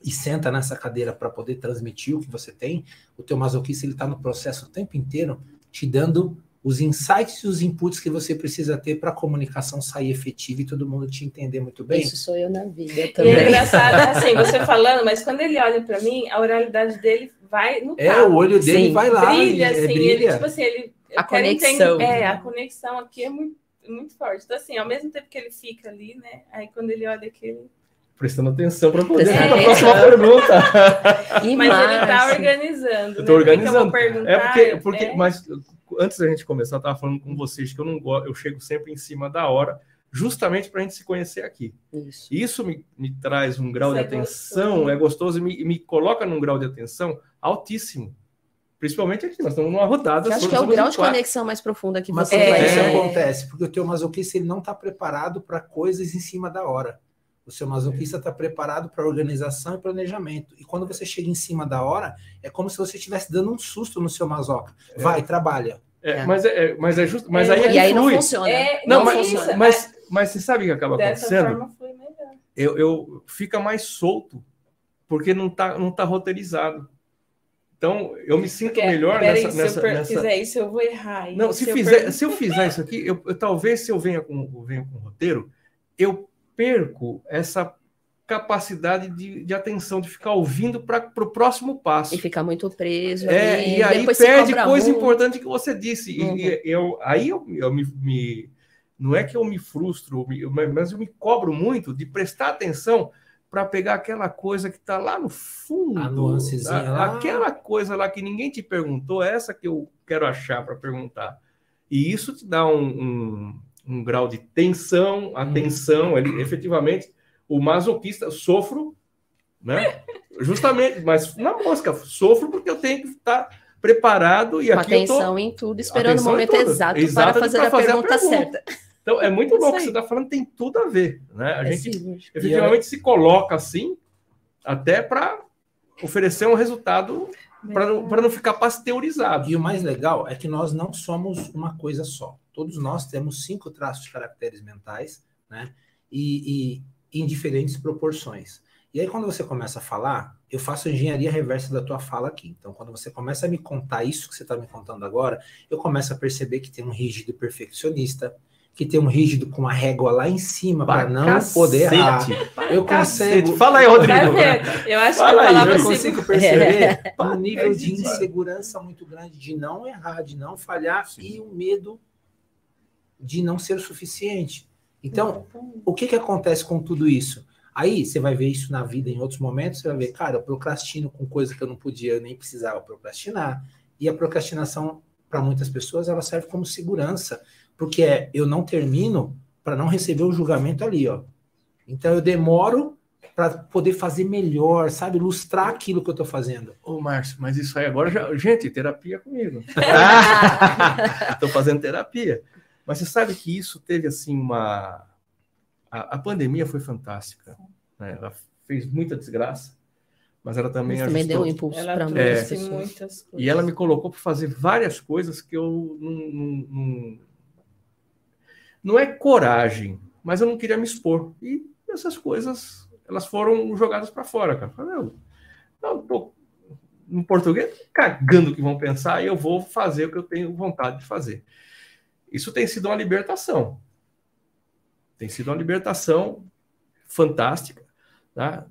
e senta nessa cadeira para poder transmitir o que você tem, o teu masoquista ele está no processo o tempo inteiro te dando os insights e os inputs que você precisa ter para a comunicação sair efetiva e todo mundo te entender muito bem. Isso sou eu na vida também. E é engraçado, assim, você falando, mas quando ele olha para mim, a oralidade dele vai no É, o olho dele Sim. vai lá. Brilha, assim, brilha. ele, tipo assim, ele... A conexão. Entender, é, a conexão aqui é muito, muito forte. Então, assim, ao mesmo tempo que ele fica ali, né, aí quando ele olha aquele prestando atenção para poder é. a próxima pergunta. mas ele está organizando. Eu estou né? organizando. É porque, porque é. mas antes da gente começar, eu estava falando com vocês que eu não gosto, eu chego sempre em cima da hora, justamente para a gente se conhecer aqui. Isso, Isso me, me traz um grau Isso de é atenção, gostoso. é gostoso e me, me coloca num grau de atenção altíssimo. Principalmente aqui, nós estamos numa rodada. Eu acho que é o grau de conexão mais profunda que Mas você é, vai. Isso acontece, porque o teu masoquista ele não está preparado para coisas em cima da hora. O seu masoquista está preparado para organização e planejamento. E quando você chega em cima da hora, é como se você estivesse dando um susto no seu masoca. É. Vai, trabalha. É, é. Mas, é, mas é justo. Mas aí é e aí não funciona. não, não mas, funciona. Mas, mas, você sabe o que acaba acontecendo? Eu, eu fica mais solto, porque não está não tá roteirizado. Então, eu me sinto Porque, melhor nessa, aí, nessa. Se eu nessa... fizer isso, eu vou errar. Não, se, se, fizer, eu... se eu fizer isso aqui, eu, eu, talvez se eu venha com, eu venha com roteiro, eu perco essa capacidade de, de atenção, de ficar ouvindo para o próximo passo. E ficar muito preso. É, ali, e aí perde coisa muito. importante que você disse. Uhum. E, eu, aí eu, eu me, me, Não é que eu me frustro, mas eu me cobro muito de prestar atenção para pegar aquela coisa que está lá no fundo. A nuancezinha a, lá. Aquela coisa lá que ninguém te perguntou, é essa que eu quero achar para perguntar. E isso te dá um, um um grau de tensão, atenção, ele efetivamente o masoquista sofro, né? Justamente, mas na mosca sofro porque eu tenho que estar preparado e Com aqui atenção tô... em tudo, esperando o momento exato, exato para fazer, a, fazer pergunta a, pergunta certa. Então é muito louco que você está falando, tem tudo a ver, né? A é gente sim. efetivamente se coloca assim até para oferecer um resultado para não, não ficar pasteurizado. E o mais legal é que nós não somos uma coisa só. Todos nós temos cinco traços de caracteres mentais, né? E, e em diferentes proporções. E aí, quando você começa a falar, eu faço engenharia reversa da tua fala aqui. Então, quando você começa a me contar isso que você está me contando agora, eu começo a perceber que tem um rígido perfeccionista, que tem um rígido com a régua lá em cima para não cacete. poder errar. Eu consigo. Fala aí, Rodrigo. Eu acho Fala que eu, aí, eu consigo perceber um nível de insegurança muito grande de não errar, de não falhar Sim. e o medo de não ser o suficiente. Então, o que, que acontece com tudo isso? Aí você vai ver isso na vida em outros momentos, você vai ver, cara, eu procrastino com coisa que eu não podia, nem precisava procrastinar. E a procrastinação, para muitas pessoas, ela serve como segurança, porque é, eu não termino para não receber o julgamento ali, ó. Então eu demoro para poder fazer melhor, sabe? Lustrar aquilo que eu estou fazendo. Ô, Márcio, mas isso aí agora já. Gente, terapia comigo. Estou fazendo terapia. Mas você sabe que isso teve assim uma. A, a pandemia foi fantástica. Né? Ela fez muita desgraça, mas ela também mas também deu um impulso para muitas, é, muitas coisas. E ela me colocou para fazer várias coisas que eu não, não, não, não é coragem, mas eu não queria me expor. E essas coisas elas foram jogadas para fora, cara. Falei, não, tô no português cagando o que vão pensar e eu vou fazer o que eu tenho vontade de fazer. Isso tem sido uma libertação. Tem sido uma libertação fantástica, tá?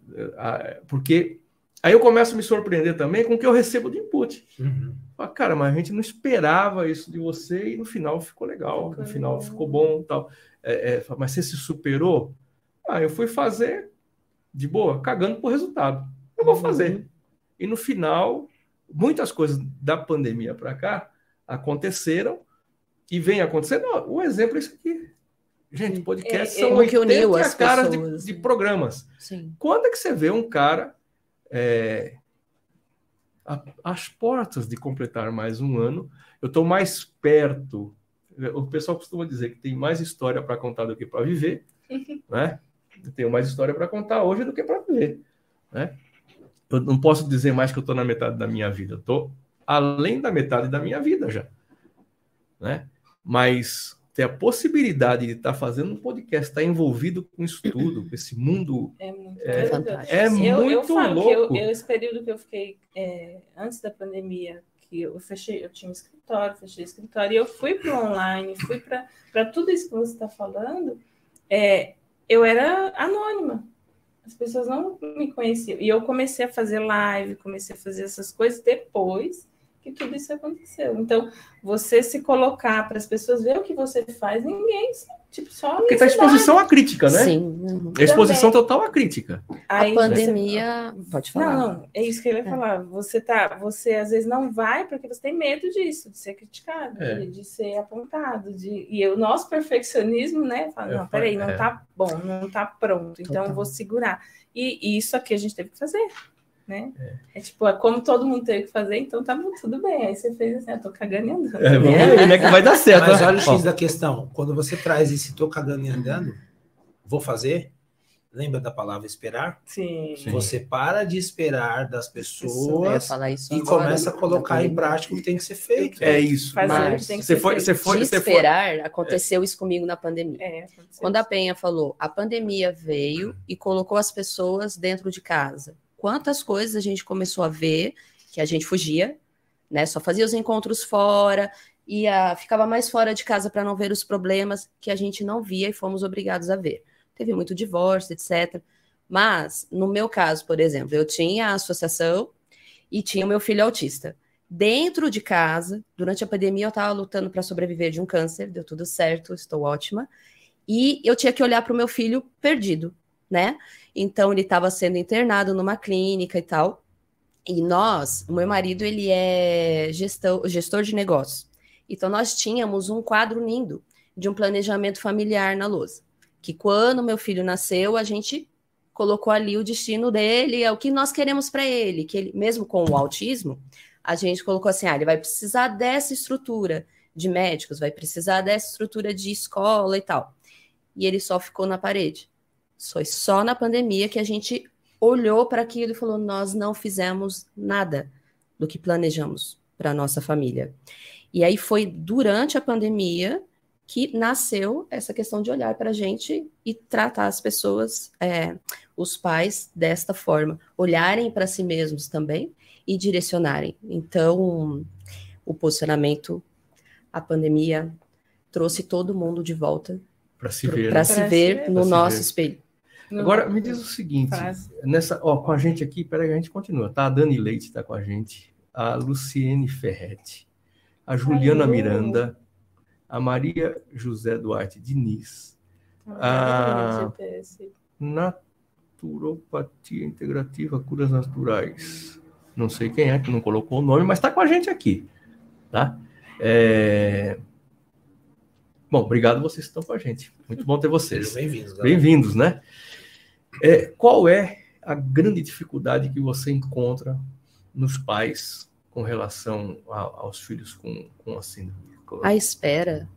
porque aí eu começo a me surpreender também com o que eu recebo de input. Uhum. cara, mas a gente não esperava isso de você e no final ficou legal, no final ficou bom tal. É, é, mas você se superou? Ah, eu fui fazer de boa, cagando por resultado. Eu vou fazer. Uhum. E no final, muitas coisas da pandemia para cá aconteceram e vem acontecendo. O exemplo é isso aqui. Gente, podcast é, é, são é, que uniu as caras de, de, programas. Sim. Quando é que você vê um cara é, às portas de completar mais um ano? Eu estou mais perto. O pessoal costuma dizer que tem mais história para contar do que para viver, né? Eu tenho mais história para contar hoje do que para viver. Né? Eu não posso dizer mais que eu estou na metade da minha vida. Eu estou além da metade da minha vida já. Né? Mas ter a possibilidade de estar tá fazendo um podcast, estar tá envolvido com isso tudo, com esse mundo. É muito, é, é muito eu, eu louco. Eu, eu, esse período que eu fiquei é, antes da pandemia, que eu fechei, eu tinha um escritório, fechei o escritório, e eu fui para o online, fui para tudo isso que você está falando. É, eu era anônima. As pessoas não me conheciam. E eu comecei a fazer live, comecei a fazer essas coisas depois que tudo isso aconteceu. Então, você se colocar para as pessoas ver o que você faz, ninguém tipo só porque está exposição à crítica, né? Sim. Uhum. Exposição Também. total à crítica. Aí, a pandemia, você... pode falar. Não, não, é isso que eu ia é. falar. Você tá, você às vezes não vai porque você tem medo disso, de ser criticado, é. de, de, ser apontado, de e o nosso perfeccionismo, né? Fala, não, peraí, não é. tá bom, não tá pronto, então total. eu vou segurar. E, e isso aqui a gente teve que fazer né? É. é. tipo, é como todo mundo teve que fazer, então tá tudo bem. Aí você fez assim, eu ah, tô cagando e andando. É, vamos ver, né? Que vai dar certo. Mas olha o X da questão. Quando você traz esse tô cagando e andando, vou fazer. Lembra da palavra esperar? Sim. Você para de esperar das pessoas e começa a colocar em prática o que tem que ser feito. É isso. Fazer Mas, tem que você foi, você foi, de você esperar, foi... aconteceu isso comigo na pandemia. É, Quando a Penha falou, a pandemia veio e colocou as pessoas dentro de casa quantas coisas a gente começou a ver que a gente fugia, né? Só fazia os encontros fora, ia, ficava mais fora de casa para não ver os problemas que a gente não via e fomos obrigados a ver. Teve muito divórcio, etc. Mas, no meu caso, por exemplo, eu tinha a associação e tinha o meu filho autista. Dentro de casa, durante a pandemia, eu estava lutando para sobreviver de um câncer, deu tudo certo, estou ótima. E eu tinha que olhar para o meu filho perdido, né? Então ele estava sendo internado numa clínica e tal. E nós, o meu marido, ele é gestor, gestor de negócios. Então nós tínhamos um quadro lindo de um planejamento familiar na lousa. Que quando meu filho nasceu, a gente colocou ali o destino dele, é o que nós queremos para ele, que ele, mesmo com o autismo, a gente colocou assim, ah, ele vai precisar dessa estrutura de médicos, vai precisar dessa estrutura de escola e tal. E ele só ficou na parede. Foi só na pandemia que a gente olhou para aquilo e falou: nós não fizemos nada do que planejamos para a nossa família. E aí foi durante a pandemia que nasceu essa questão de olhar para a gente e tratar as pessoas, é, os pais, desta forma, olharem para si mesmos também e direcionarem. Então, o posicionamento, a pandemia trouxe todo mundo de volta para se ver, para né? se ver no nosso ver. espelho. Agora, me diz o seguinte, nessa, ó, com a gente aqui, peraí, a gente continua, tá? A Dani Leite está com a gente, a Luciene Ferretti, a Juliana. Miranda, a Maria José Duarte Diniz, a naturopatia integrativa, curas naturais. Não sei quem é que não colocou o nome, mas está com a gente aqui, tá? É... Bom, obrigado vocês que estão com a gente. Muito bom ter vocês. Bem-vindos. Bem-vindos, né? É, qual é a grande dificuldade que você encontra nos pais com relação a, aos filhos com, com a síndrome? A espera.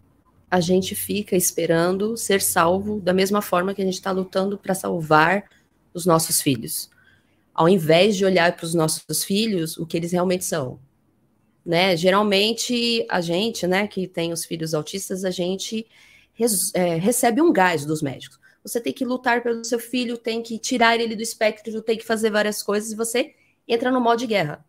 A gente fica esperando ser salvo da mesma forma que a gente está lutando para salvar os nossos filhos. Ao invés de olhar para os nossos filhos o que eles realmente são. Né? Geralmente, a gente, né, que tem os filhos autistas, a gente é, recebe um gás dos médicos. Você tem que lutar pelo seu filho, tem que tirar ele do espectro, tem que fazer várias coisas, e você entra no modo de guerra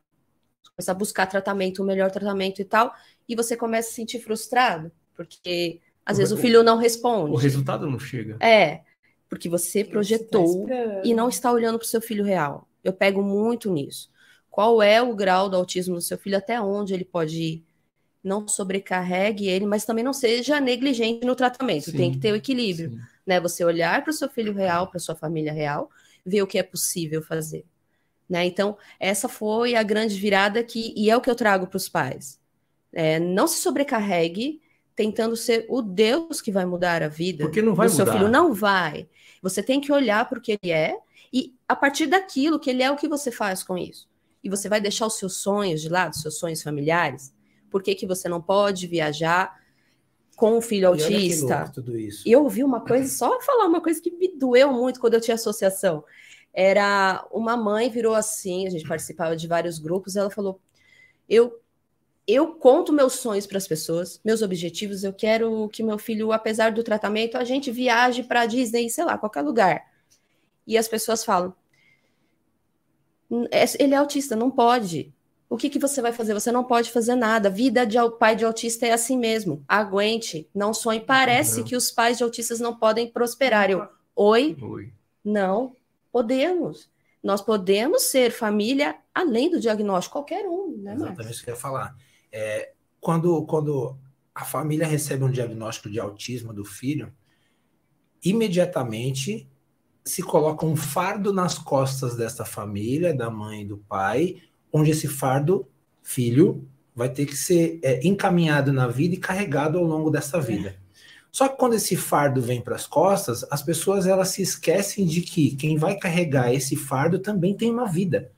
começa a buscar tratamento, o melhor tratamento e tal, e você começa a se sentir frustrado, porque às o, vezes o filho não responde. O resultado não chega. É, porque você projetou você tá e não está olhando para o seu filho real. Eu pego muito nisso. Qual é o grau do autismo do seu filho, até onde ele pode ir? Não sobrecarregue ele, mas também não seja negligente no tratamento. Sim, Tem que ter o equilíbrio, né? Você olhar para o seu filho real, para sua família real, ver o que é possível fazer. Né? Então, essa foi a grande virada que, e é o que eu trago para os pais. É, não se sobrecarregue tentando ser o Deus que vai mudar a vida Porque não vai do seu filho. Não vai. Você tem que olhar para o que ele é e, a partir daquilo que ele é, o que você faz com isso. E você vai deixar os seus sonhos de lado, seus sonhos familiares. Por que, que você não pode viajar com um filho autista? E eu ouvi uma coisa, só falar uma coisa que me doeu muito quando eu tinha associação era uma mãe virou assim, a gente participava de vários grupos, ela falou: "Eu eu conto meus sonhos para as pessoas, meus objetivos, eu quero que meu filho, apesar do tratamento, a gente viaje para Disney, sei lá, qualquer lugar". E as pessoas falam: é, "Ele é autista, não pode". O que, que você vai fazer? Você não pode fazer nada. Vida de pai de autista é assim mesmo. Aguente, não sonhe. Parece que os pais de autistas não podem prosperar. Eu, oi? Oi. Não, Podemos. Nós podemos ser família além do diagnóstico, qualquer um, né, Exatamente isso que eu ia falar. É, quando, quando a família recebe um diagnóstico de autismo do filho, imediatamente se coloca um fardo nas costas dessa família, da mãe e do pai, onde esse fardo, filho, vai ter que ser é, encaminhado na vida e carregado ao longo dessa vida. Só que quando esse fardo vem para as costas, as pessoas elas se esquecem de que quem vai carregar esse fardo também tem uma vida.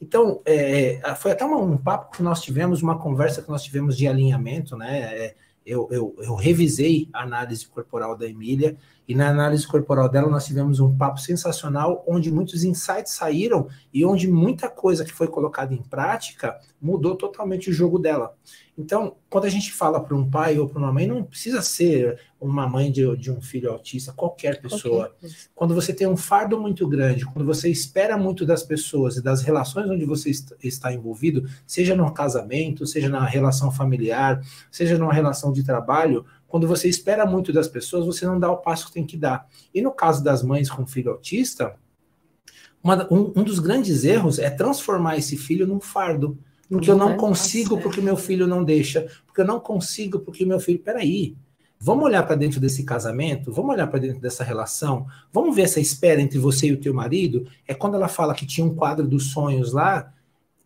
Então, é, é foi até uma, um papo que nós tivemos, uma conversa que nós tivemos de alinhamento, né? É, eu, eu, eu, revisei a análise corporal da Emília e na análise corporal dela nós tivemos um papo sensacional onde muitos insights saíram e onde muita coisa que foi colocada em prática mudou totalmente o jogo dela. Então, quando a gente fala para um pai ou para uma mãe, não precisa ser uma mãe de, de um filho autista, qualquer pessoa. Qualquer quando você tem um fardo muito grande, quando você espera muito das pessoas e das relações onde você está envolvido, seja no casamento, seja na relação familiar, seja numa relação de trabalho, quando você espera muito das pessoas, você não dá o passo que tem que dar. E no caso das mães com filho autista, uma, um, um dos grandes erros é transformar esse filho num fardo. Porque eu não consigo porque meu filho não deixa. Porque eu não consigo porque meu filho. Peraí. Vamos olhar para dentro desse casamento? Vamos olhar para dentro dessa relação? Vamos ver essa espera entre você e o teu marido? É quando ela fala que tinha um quadro dos sonhos lá.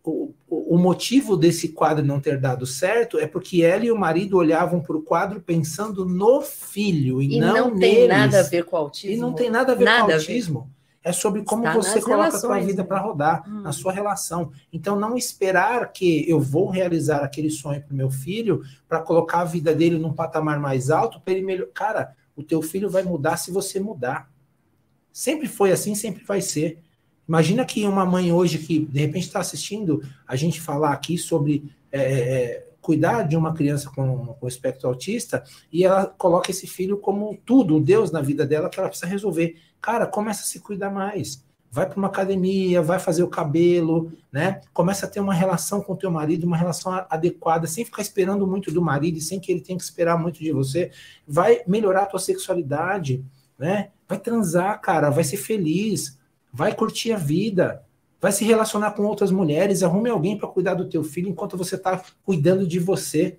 O, o, motivo desse quadro não ter dado certo é porque ela e o marido olhavam para o quadro pensando no filho e, e não, não tem nada a ver com o autismo. E não tem nada a ver nada com o autismo é sobre como Está você coloca a sua vida né? para rodar, hum. na sua relação. Então, não esperar que eu vou realizar aquele sonho para o meu filho, para colocar a vida dele num patamar mais alto, para ele melhor. Cara, o teu filho vai mudar se você mudar. Sempre foi assim, sempre vai ser. Imagina que uma mãe hoje que de repente está assistindo a gente falar aqui sobre é, é, cuidar de uma criança com, com espectro autista e ela coloca esse filho como tudo, Deus na vida dela que ela precisa resolver. Cara, começa a se cuidar mais. Vai para uma academia, vai fazer o cabelo, né? Começa a ter uma relação com o teu marido, uma relação adequada, sem ficar esperando muito do marido sem que ele tenha que esperar muito de você. Vai melhorar a tua sexualidade, né? Vai transar, cara, vai ser feliz, vai curtir a vida, vai se relacionar com outras mulheres, arrume alguém para cuidar do teu filho enquanto você está cuidando de você.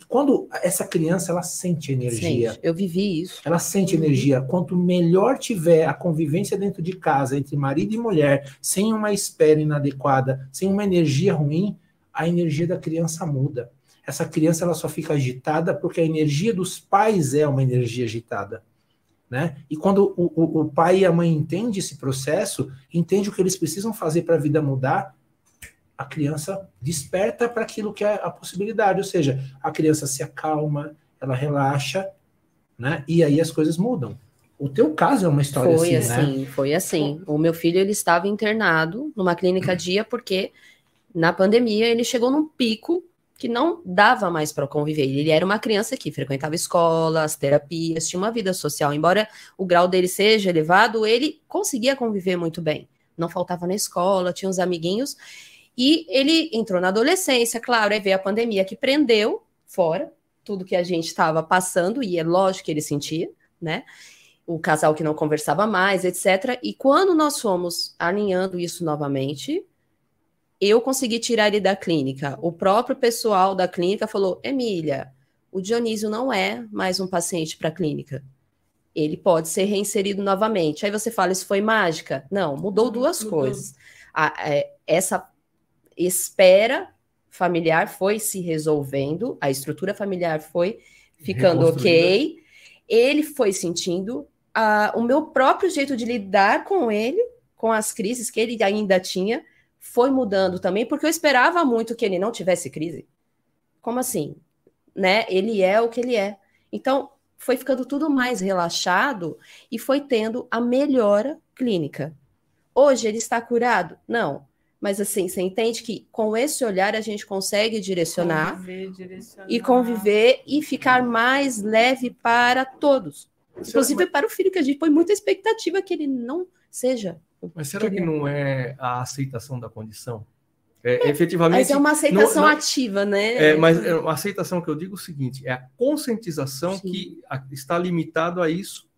E quando essa criança ela sente energia, Sente, eu vivi isso. ela sente energia. Quanto melhor tiver a convivência dentro de casa entre marido e mulher, sem uma espera inadequada, sem uma energia ruim, a energia da criança muda. Essa criança ela só fica agitada porque a energia dos pais é uma energia agitada. Né? E quando o, o, o pai e a mãe entendem esse processo, entendem o que eles precisam fazer para a vida mudar, a criança desperta para aquilo que é a possibilidade, ou seja, a criança se acalma, ela relaxa, né? E aí as coisas mudam. O teu caso é uma história foi assim, assim, né? Foi assim, O meu filho ele estava internado numa clínica dia porque na pandemia ele chegou num pico que não dava mais para conviver. Ele era uma criança que frequentava escola, as terapias, tinha uma vida social. Embora o grau dele seja elevado, ele conseguia conviver muito bem. Não faltava na escola, tinha uns amiguinhos. E ele entrou na adolescência, claro, aí veio a pandemia que prendeu fora tudo que a gente estava passando, e é lógico que ele sentia, né? O casal que não conversava mais, etc. E quando nós fomos alinhando isso novamente, eu consegui tirar ele da clínica. O próprio pessoal da clínica falou: Emília, o Dionísio não é mais um paciente para a clínica. Ele pode ser reinserido novamente. Aí você fala: Isso foi mágica? Não, mudou duas mudou. coisas. A, é, essa espera familiar foi se resolvendo, a estrutura familiar foi ficando ok. Ele foi sentindo uh, o meu próprio jeito de lidar com ele, com as crises que ele ainda tinha foi mudando também, porque eu esperava muito que ele não tivesse crise. Como assim? Né? Ele é o que ele é. Então, foi ficando tudo mais relaxado e foi tendo a melhora clínica. Hoje ele está curado? Não. Mas assim, você entende que com esse olhar a gente consegue direcionar, conviver, direcionar. e conviver e ficar mais leve para todos. Inclusive para o filho, que a gente põe muita expectativa que ele não seja mas será que não é a aceitação da condição? É, é, efetivamente. Mas é uma aceitação ativa, né? É, mas é uma aceitação que eu digo o seguinte: é a conscientização Sim. que está limitado a isso.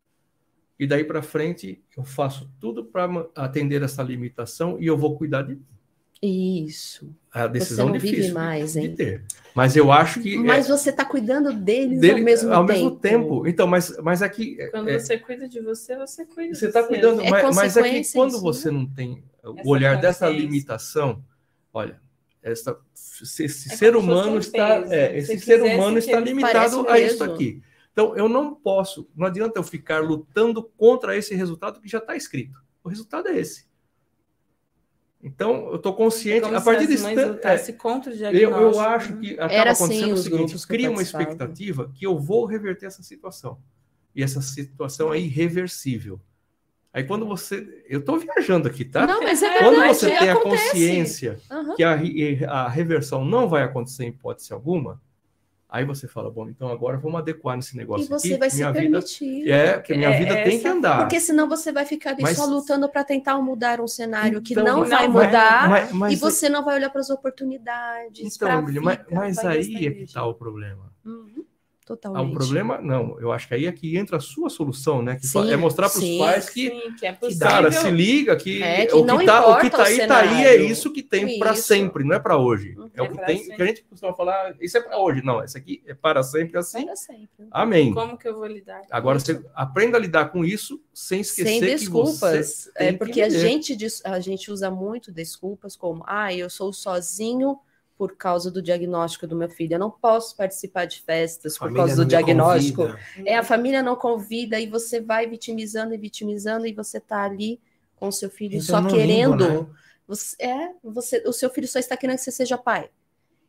E daí para frente eu faço tudo para atender essa limitação e eu vou cuidar de isso. A decisão você não difícil vive mais, hein? de ter. Mas eu acho que. Mas é... você está cuidando deles Dele, ao mesmo ao tempo. Ao mesmo tempo. Então, mas, mas aqui. É, quando é, você cuida de você, você cuida Você está cuidando. É mas, mas é que quando você não tem o essa olhar dessa limitação, olha, esse é ser humano está. É, esse ser humano está limitado a isso aqui. Então, eu não posso, não adianta eu ficar lutando contra esse resultado que já está escrito. O resultado é esse. Então, eu estou consciente, a partir desse é, contra o eu, eu acho que acaba Era assim acontecendo assim, o seguinte, cria uma expectativa que eu vou reverter essa situação. E essa situação é irreversível. Aí quando você. Eu estou viajando aqui, tá? Não, mas é quando você tem a consciência uhum. que a, a reversão não vai acontecer em hipótese alguma, Aí você fala, bom, então agora vamos adequar nesse negócio. E você aqui, vai se permitir. Vida, é, porque minha é, vida tem que andar. Porque senão você vai ficar ali mas, só lutando para tentar mudar um cenário então, que não, não vai mudar mas, mas, e você não vai olhar para as oportunidades. Então, Emília, mas aí é que está o problema. Uhum. Totalmente. Há um problema? Não, eu acho que aí é que entra a sua solução, né? Que sim, é mostrar para os pais que, sim, que, é que cara, se liga que, é, que o, que tá, o que tá aí, tá aí, é isso que tem para sempre, não é para hoje. É, é o que tem, sempre. que a gente costuma falar, isso é para hoje. Não, isso aqui é para sempre assim. Para sempre. Amém. Como que eu vou lidar? Agora você aprenda a lidar com isso sem esquecer sem desculpas. é porque a gente, a gente usa muito desculpas como, ah, eu sou sozinho por causa do diagnóstico do meu filho. Eu não posso participar de festas por causa do diagnóstico. Convida. É a família não convida e você vai vitimizando e vitimizando e você está ali com o seu filho então, só querendo. Limbo, né? você, é, você, o seu filho só está querendo que você seja pai.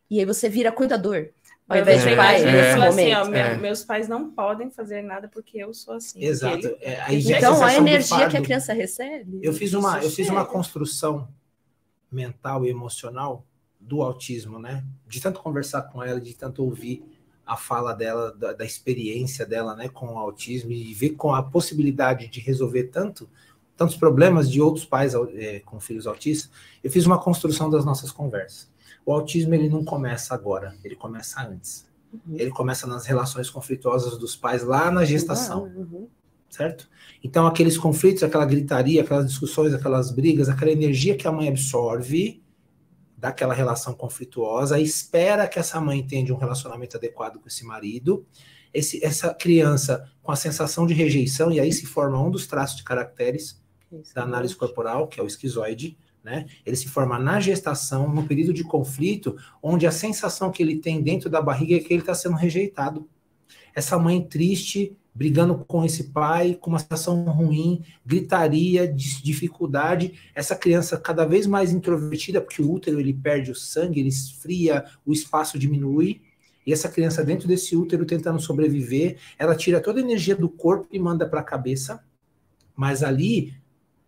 E aí você vira cuidador. Ao invés de pai, é, nesse é, momento. Assim, ó, é. Meus pais não podem fazer nada porque eu sou assim. Exato. É, a então, a energia que a criança recebe. Eu fiz uma, eu fiz uma construção mental e emocional do autismo, né? De tanto conversar com ela, de tanto ouvir a fala dela, da, da, experiência dela, né, com o autismo e ver com a possibilidade de resolver tanto tantos problemas de outros pais é, com filhos autistas, eu fiz uma construção das nossas conversas. O autismo ele não começa agora, ele começa antes. Uhum. Ele começa nas relações conflituosas dos pais lá na gestação. Uhum. Certo? Então, aqueles conflitos, aquela gritaria, aquelas discussões, aquelas brigas, aquela energia que a mãe absorve daquela relação conflituosa, espera que essa mãe tenha um relacionamento adequado com esse marido. Esse, essa criança com a sensação de rejeição, e aí se forma um dos traços de caracteres Isso, da análise corporal, que é o esquizoide, né? Ele se forma na gestação, no período de conflito, onde a sensação que ele tem dentro da barriga é que ele está sendo rejeitado. Essa mãe triste, brigando com esse pai, com uma situação ruim, gritaria, dificuldade, essa criança cada vez mais introvertida, porque o útero ele perde o sangue, ele esfria, o espaço diminui, e essa criança dentro desse útero tentando sobreviver, ela tira toda a energia do corpo e manda para a cabeça, mas ali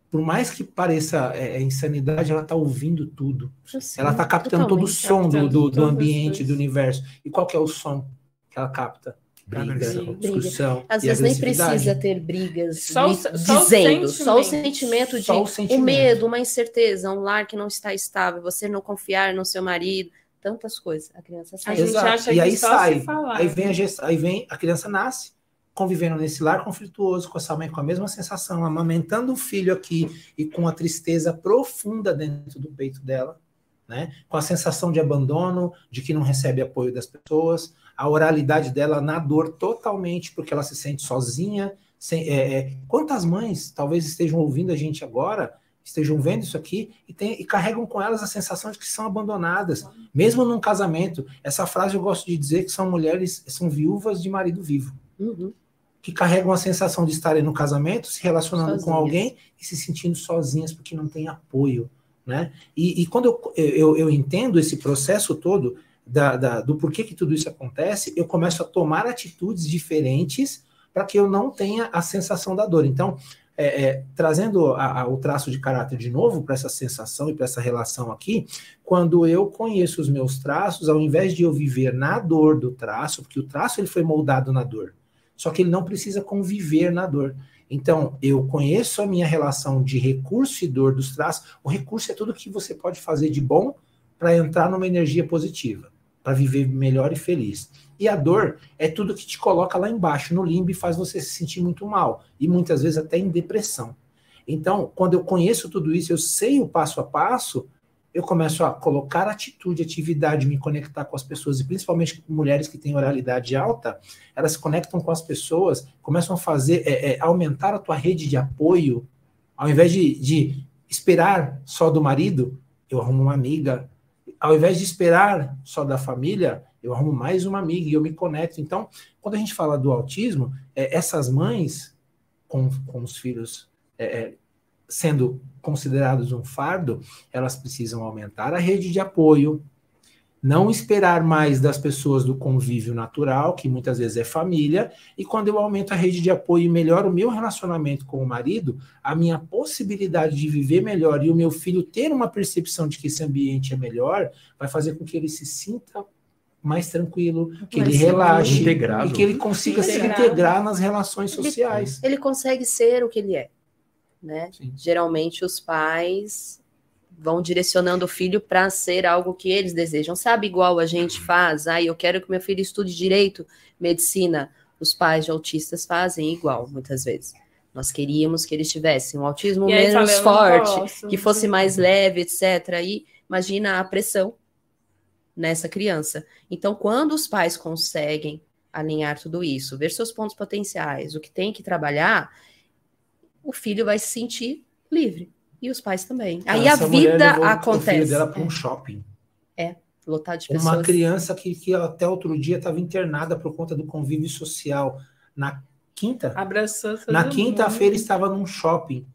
por mais que pareça é, é insanidade, ela está ouvindo tudo. ela está captando todo o som do, do, do ambiente, do universo. E qual que é o som que ela capta? Briga, briga. discussão. Às vezes nem precisa ter brigas só, só dizendo, só o sentimento de só o, sentimento. um medo, uma incerteza, um lar que não está estável, você não confiar no seu marido, tantas coisas. A criança sai. A gente acha e aí sai. aí vem a gest... aí vem a criança nasce convivendo nesse lar conflituoso com essa mãe com a mesma sensação, amamentando o filho aqui e com a tristeza profunda dentro do peito dela, né? Com a sensação de abandono, de que não recebe apoio das pessoas, a oralidade dela na dor totalmente, porque ela se sente sozinha. Sem, é, é, quantas mães talvez estejam ouvindo a gente agora, estejam vendo isso aqui e, tem, e carregam com elas a sensação de que são abandonadas, mesmo num casamento. Essa frase eu gosto de dizer que são mulheres, são viúvas de marido vivo. Uhum que carregam a sensação de estarem no casamento, se relacionando sozinhas. com alguém e se sentindo sozinhas porque não tem apoio, né? E, e quando eu, eu, eu, entendo esse processo todo da, da, do porquê que tudo isso acontece, eu começo a tomar atitudes diferentes para que eu não tenha a sensação da dor. Então, é, é, trazendo a, a, o traço de caráter de novo para essa sensação e para essa relação aqui, quando eu conheço os meus traços, ao invés de eu viver na dor do traço, porque o traço ele foi moldado na dor, só que ele não precisa conviver na dor. Então, eu conheço a minha relação de recurso e dor dos traços. O recurso é tudo que você pode fazer de bom para entrar numa energia positiva, para viver melhor e feliz. E a dor é tudo que te coloca lá embaixo, no limbo, e faz você se sentir muito mal, e muitas vezes até em depressão. Então, quando eu conheço tudo isso, eu sei o passo a passo, eu começo a colocar atitude, atividade, me conectar com as pessoas, e principalmente mulheres que têm oralidade alta, elas se conectam com as pessoas, começam a fazer, é, é, aumentar a tua rede de apoio, ao invés de, de esperar só do marido, eu arrumo uma amiga, ao invés de esperar só da família, eu arrumo mais uma amiga e eu me conecto. Então, quando a gente fala do autismo, é, essas mães com, com os filhos é, é sendo considerados um fardo, elas precisam aumentar a rede de apoio, não esperar mais das pessoas do convívio natural, que muitas vezes é família, e quando eu aumento a rede de apoio e melhoro o meu relacionamento com o marido, a minha possibilidade de viver melhor e o meu filho ter uma percepção de que esse ambiente é melhor, vai fazer com que ele se sinta mais tranquilo, que ele relaxe integrado. e que ele consiga integrado. se integrar nas relações sociais. Ele, ele consegue ser o que ele é né? Sim. Geralmente os pais vão direcionando o filho para ser algo que eles desejam. Sabe igual a gente faz? Ah, eu quero que meu filho estude direito, medicina. Os pais de autistas fazem igual, muitas vezes. Nós queríamos que eles tivessem um autismo menos forte, posso, que fosse mais leve, etc. E imagina a pressão nessa criança. Então, quando os pais conseguem alinhar tudo isso, ver seus pontos potenciais, o que tem que trabalhar, o filho vai se sentir livre. E os pais também. Aí a vida acontece. O filho dela para um shopping. É, lotado de pessoas. Uma criança que, que até outro dia estava internada por conta do convívio social. Na quinta? Abraçou Na quinta-feira estava num shopping.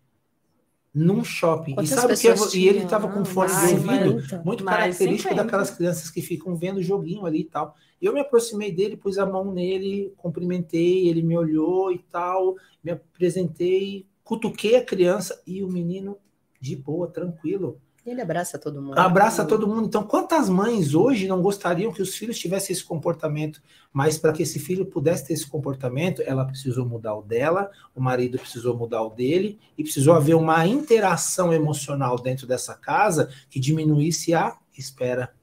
Num shopping. Quantas e sabe que eu, e ele estava com fone de ouvido, muito característico daquelas crianças que ficam vendo joguinho ali e tal. Eu me aproximei dele, pus a mão nele, cumprimentei, ele me olhou e tal, me apresentei, cutuquei a criança e o menino de boa, tranquilo. Ele abraça todo mundo. Abraça todo mundo. Então, quantas mães hoje não gostariam que os filhos tivessem esse comportamento? Mas para que esse filho pudesse ter esse comportamento, ela precisou mudar o dela, o marido precisou mudar o dele, e precisou haver uma interação emocional dentro dessa casa que diminuísse a espera.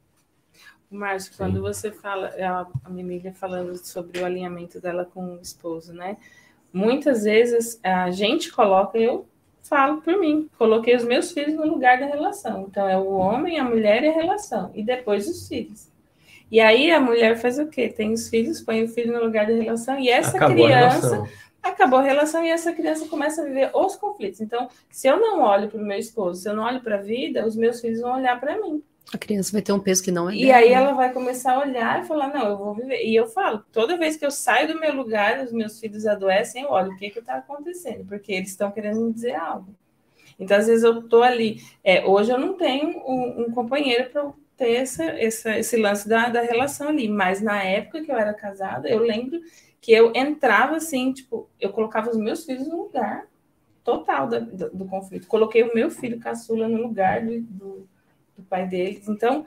Márcio, quando você fala, a, a Mimília falando sobre o alinhamento dela com o esposo, né? muitas vezes a gente coloca, eu falo por mim, coloquei os meus filhos no lugar da relação. Então é o homem, a mulher e a relação, e depois os filhos. E aí a mulher faz o quê? Tem os filhos, põe o filho no lugar da relação, e essa Acabou criança a acabou a relação e essa criança começa a viver os conflitos. Então, se eu não olho para o meu esposo, se eu não olho para a vida, os meus filhos vão olhar para mim. A criança vai ter um peso que não é. E dela, aí né? ela vai começar a olhar e falar: não, eu vou viver. E eu falo: toda vez que eu saio do meu lugar, os meus filhos adoecem, eu olho o que está acontecendo, porque eles estão querendo me dizer algo. Então, às vezes, eu estou ali. É, hoje eu não tenho um, um companheiro para ter essa, essa, esse lance da, da relação ali, mas na época que eu era casada, eu lembro que eu entrava assim, tipo, eu colocava os meus filhos no lugar total do, do, do conflito. Coloquei o meu filho caçula no lugar do, do do pai deles. Então,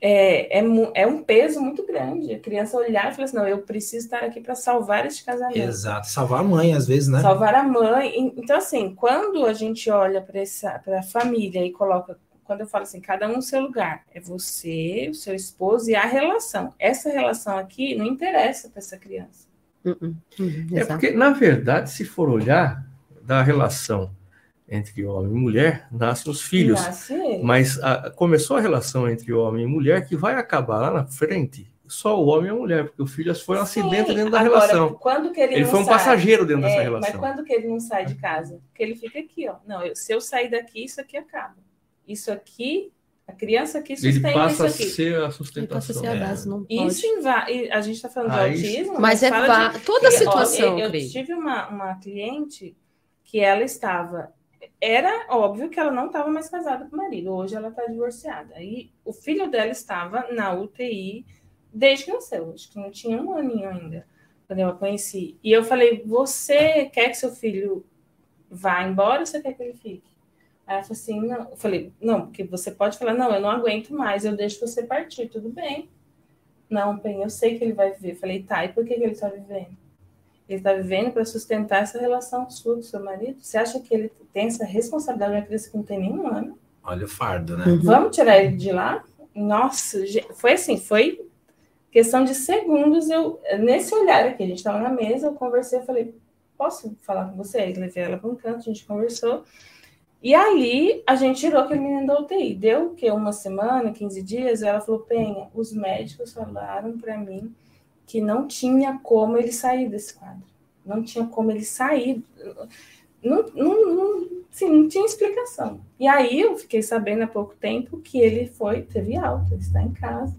é, é, é, um peso muito grande. A criança olhar e falar assim: não, eu preciso estar aqui para salvar este casamento. Exato, salvar a mãe, às vezes, né? Salvar a mãe. Então, assim, quando a gente olha para a família e coloca, quando eu falo assim, cada um no seu lugar, é você, o seu esposo e a relação. Essa relação aqui não interessa para essa criança. Uh -uh. Uhum, é porque, na verdade, se for olhar da relação entre homem e mulher, nascem os filhos. Nasce Mas a, começou a relação entre homem e mulher que vai acabar lá na frente só o homem e a mulher, porque o filho foi um Sim, acidente dentro da Agora, relação. Quando que ele, ele foi um sai, passageiro dentro é, dessa relação. Mas quando que ele não sai de casa? Porque ele fica aqui, ó. Não, eu, se eu sair daqui, isso aqui acaba. Isso aqui, a criança aqui sustenta ele passa isso aqui. a ser a sustentação. Ele passa a ser a base, não pode. Isso a gente está falando Aí, de autismo, mas, mas é de, toda a situação. Eu, eu tive uma, uma cliente que ela estava era óbvio que ela não estava mais casada com o marido. Hoje ela está divorciada. Aí o filho dela estava na UTI desde que nasceu. Acho que não tinha um aninho ainda quando eu a conheci. E eu falei: Você quer que seu filho vá embora ou você quer que ele fique? Aí ela falou assim: Não. Eu falei: Não, porque você pode falar: Não, eu não aguento mais, eu deixo você partir. Tudo bem. Não, Pen, eu sei que ele vai viver. Eu falei: Tá, e por que ele está vivendo? Ele está vivendo para sustentar essa relação sua com seu marido? Você acha que ele tem essa responsabilidade de uma criança que não tem nenhum ano? Olha o fardo, né? Uhum. Vamos tirar ele de lá? Nossa, foi assim, foi questão de segundos. Eu, nesse olhar aqui, a gente estava na mesa, eu conversei, eu falei, posso falar com você? Aí levei ela para um canto, a gente conversou. E ali a gente tirou aquele menino da UTI. Deu que uma semana, 15 dias, ela falou: Penha, os médicos falaram para mim que não tinha como ele sair desse quadro. Não tinha como ele sair. Não, não, não, assim, não tinha explicação. E aí eu fiquei sabendo há pouco tempo que ele foi, teve alta, ele está em casa.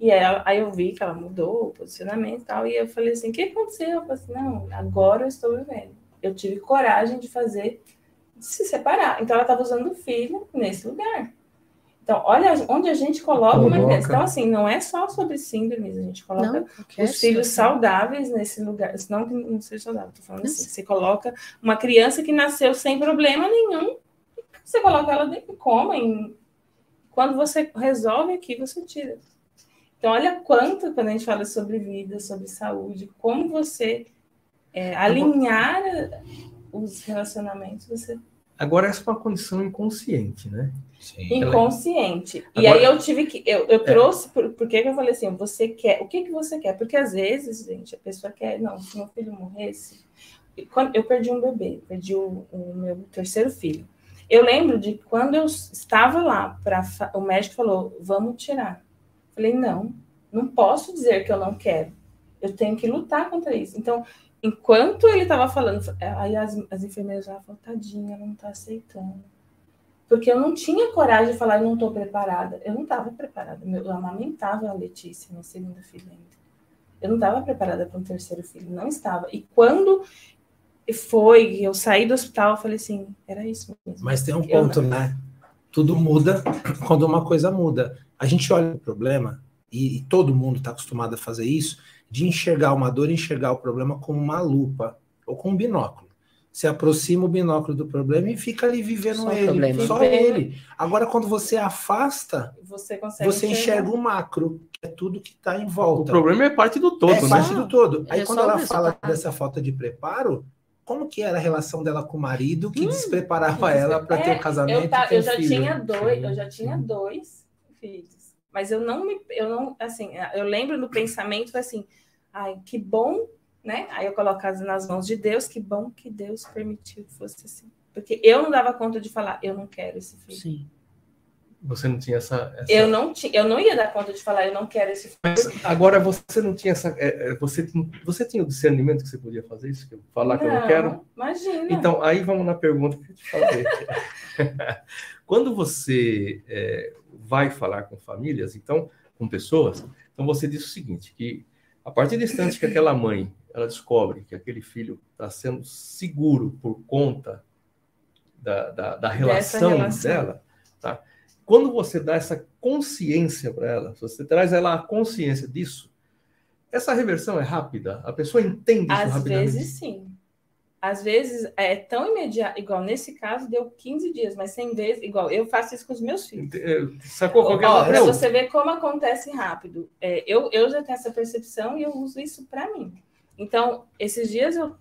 E aí eu vi que ela mudou o posicionamento e tal. E eu falei assim: o que aconteceu? Eu falei assim: não, agora eu estou vivendo. Eu tive coragem de fazer, de se separar. Então ela estava usando o filho nesse lugar. Então, olha onde a gente coloca, coloca. uma criança. Então, assim, não é só sobre síndromes, a gente coloca não, os filhos saudáveis nesse lugar. Não que não seja saudável, estou falando assim. Você coloca uma criança que nasceu sem problema nenhum, você coloca ela dentro, coma. Em... Quando você resolve aqui, você tira. Então, olha quanto, quando a gente fala sobre vida, sobre saúde, como você é, alinhar os relacionamentos, você Agora, essa é uma condição inconsciente, né? Sim. Inconsciente. Agora, e aí eu tive que. Eu, eu é. trouxe, por, porque eu falei assim: você quer. O que, que você quer? Porque às vezes, gente, a pessoa quer. Não, se meu filho morresse. Quando, eu perdi um bebê, perdi o, o meu terceiro filho. Eu lembro de quando eu estava lá, pra, o médico falou: vamos tirar. Falei: não, não posso dizer que eu não quero. Eu tenho que lutar contra isso. Então, enquanto ele estava falando, aí as, as enfermeiras já falaram, tadinha, não está aceitando. Porque eu não tinha coragem de falar, eu não estou preparada. Eu não estava preparada. Eu amamentava a Letícia, minha segunda filha ainda. Eu não estava preparada para um terceiro filho, não estava. E quando foi, eu saí do hospital, eu falei assim, era isso mesmo. Mas tem um ponto, né? Tudo muda quando uma coisa muda. A gente olha o problema, e, e todo mundo está acostumado a fazer isso, de enxergar uma dor e enxergar o problema com uma lupa ou com um binóculo. Se aproxima o binóculo do problema e fica ali vivendo só ele, problema. só ele. Agora, quando você afasta, você, você enxerga o macro, que é tudo que está em volta. O problema é parte do todo, é né? parte do todo. Aí, é quando ela fala dessa falta de preparo, como que era a relação dela com o marido que hum, despreparava ela para é, ter o um casamento? Eu, tá, eu já filho? tinha dois, eu já tinha dois filhos, mas eu não me, eu não, assim, eu lembro no pensamento assim, Ai, que bom, né? Aí eu coloco nas mãos de Deus, que bom que Deus permitiu que fosse assim. Porque eu não dava conta de falar, eu não quero esse filho. Sim. Você não tinha essa, essa, Eu não tinha, eu não ia dar conta de falar, eu não quero esse filho. Mas agora você não tinha essa. É, é, você, você tinha o discernimento que você podia fazer isso? Falar não, que eu não quero? Imagina. Então, aí vamos na pergunta que eu te falei. Quando você é, vai falar com famílias, então, com pessoas, então você diz o seguinte: que a partir do instante que aquela mãe ela descobre que aquele filho está sendo seguro por conta da, da, da relação, relação, dela, tá? Quando você dá essa consciência para ela, você traz ela a consciência disso, essa reversão é rápida? A pessoa entende isso Às rapidamente? Às vezes sim. Às vezes é tão imediato, igual nesse caso deu 15 dias, mas 100 vezes, igual eu faço isso com os meus filhos. Sacou qualquer Ó, Para você ver como acontece rápido. É, eu, eu já tenho essa percepção e eu uso isso para mim. Então, esses dias eu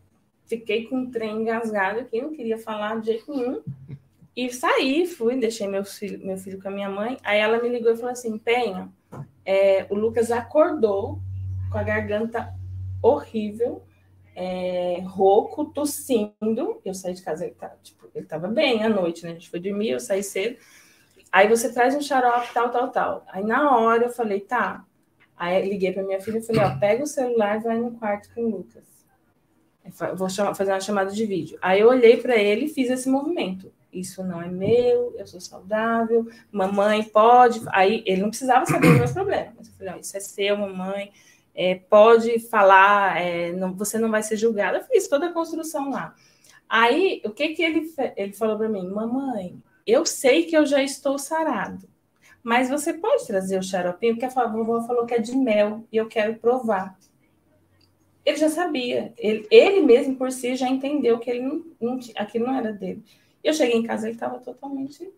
fiquei com um trem engasgado aqui, não queria falar de jeito nenhum. E saí, fui, deixei meu filho, meu filho com a minha mãe. Aí ela me ligou e falou assim: Penha, é, o Lucas acordou com a garganta horrível, é, rouco, tossindo. Eu saí de casa, ele, tá, tipo, ele tava bem à noite, né? A gente foi dormir, eu saí cedo. Aí você traz um xarope, tal, tal, tal. Aí na hora eu falei, tá. Aí liguei para minha filha e falei, ó, pega o celular e vai no quarto com o Lucas. Vou chamar, fazer uma chamada de vídeo. Aí eu olhei para ele e fiz esse movimento isso não é meu, eu sou saudável, mamãe pode. Aí ele não precisava saber os meus problemas. Mas eu falei, isso é seu, mamãe, é, pode falar, é, não, você não vai ser julgada. Eu fiz toda a construção lá. Aí, o que, que ele, ele falou para mim? Mamãe, eu sei que eu já estou sarado, mas você pode trazer o xaropinho, porque a vovó falou que é de mel e eu quero provar. Ele já sabia, ele, ele mesmo por si já entendeu que ele não, não, aquilo não era dele. Eu cheguei em casa, ele estava totalmente.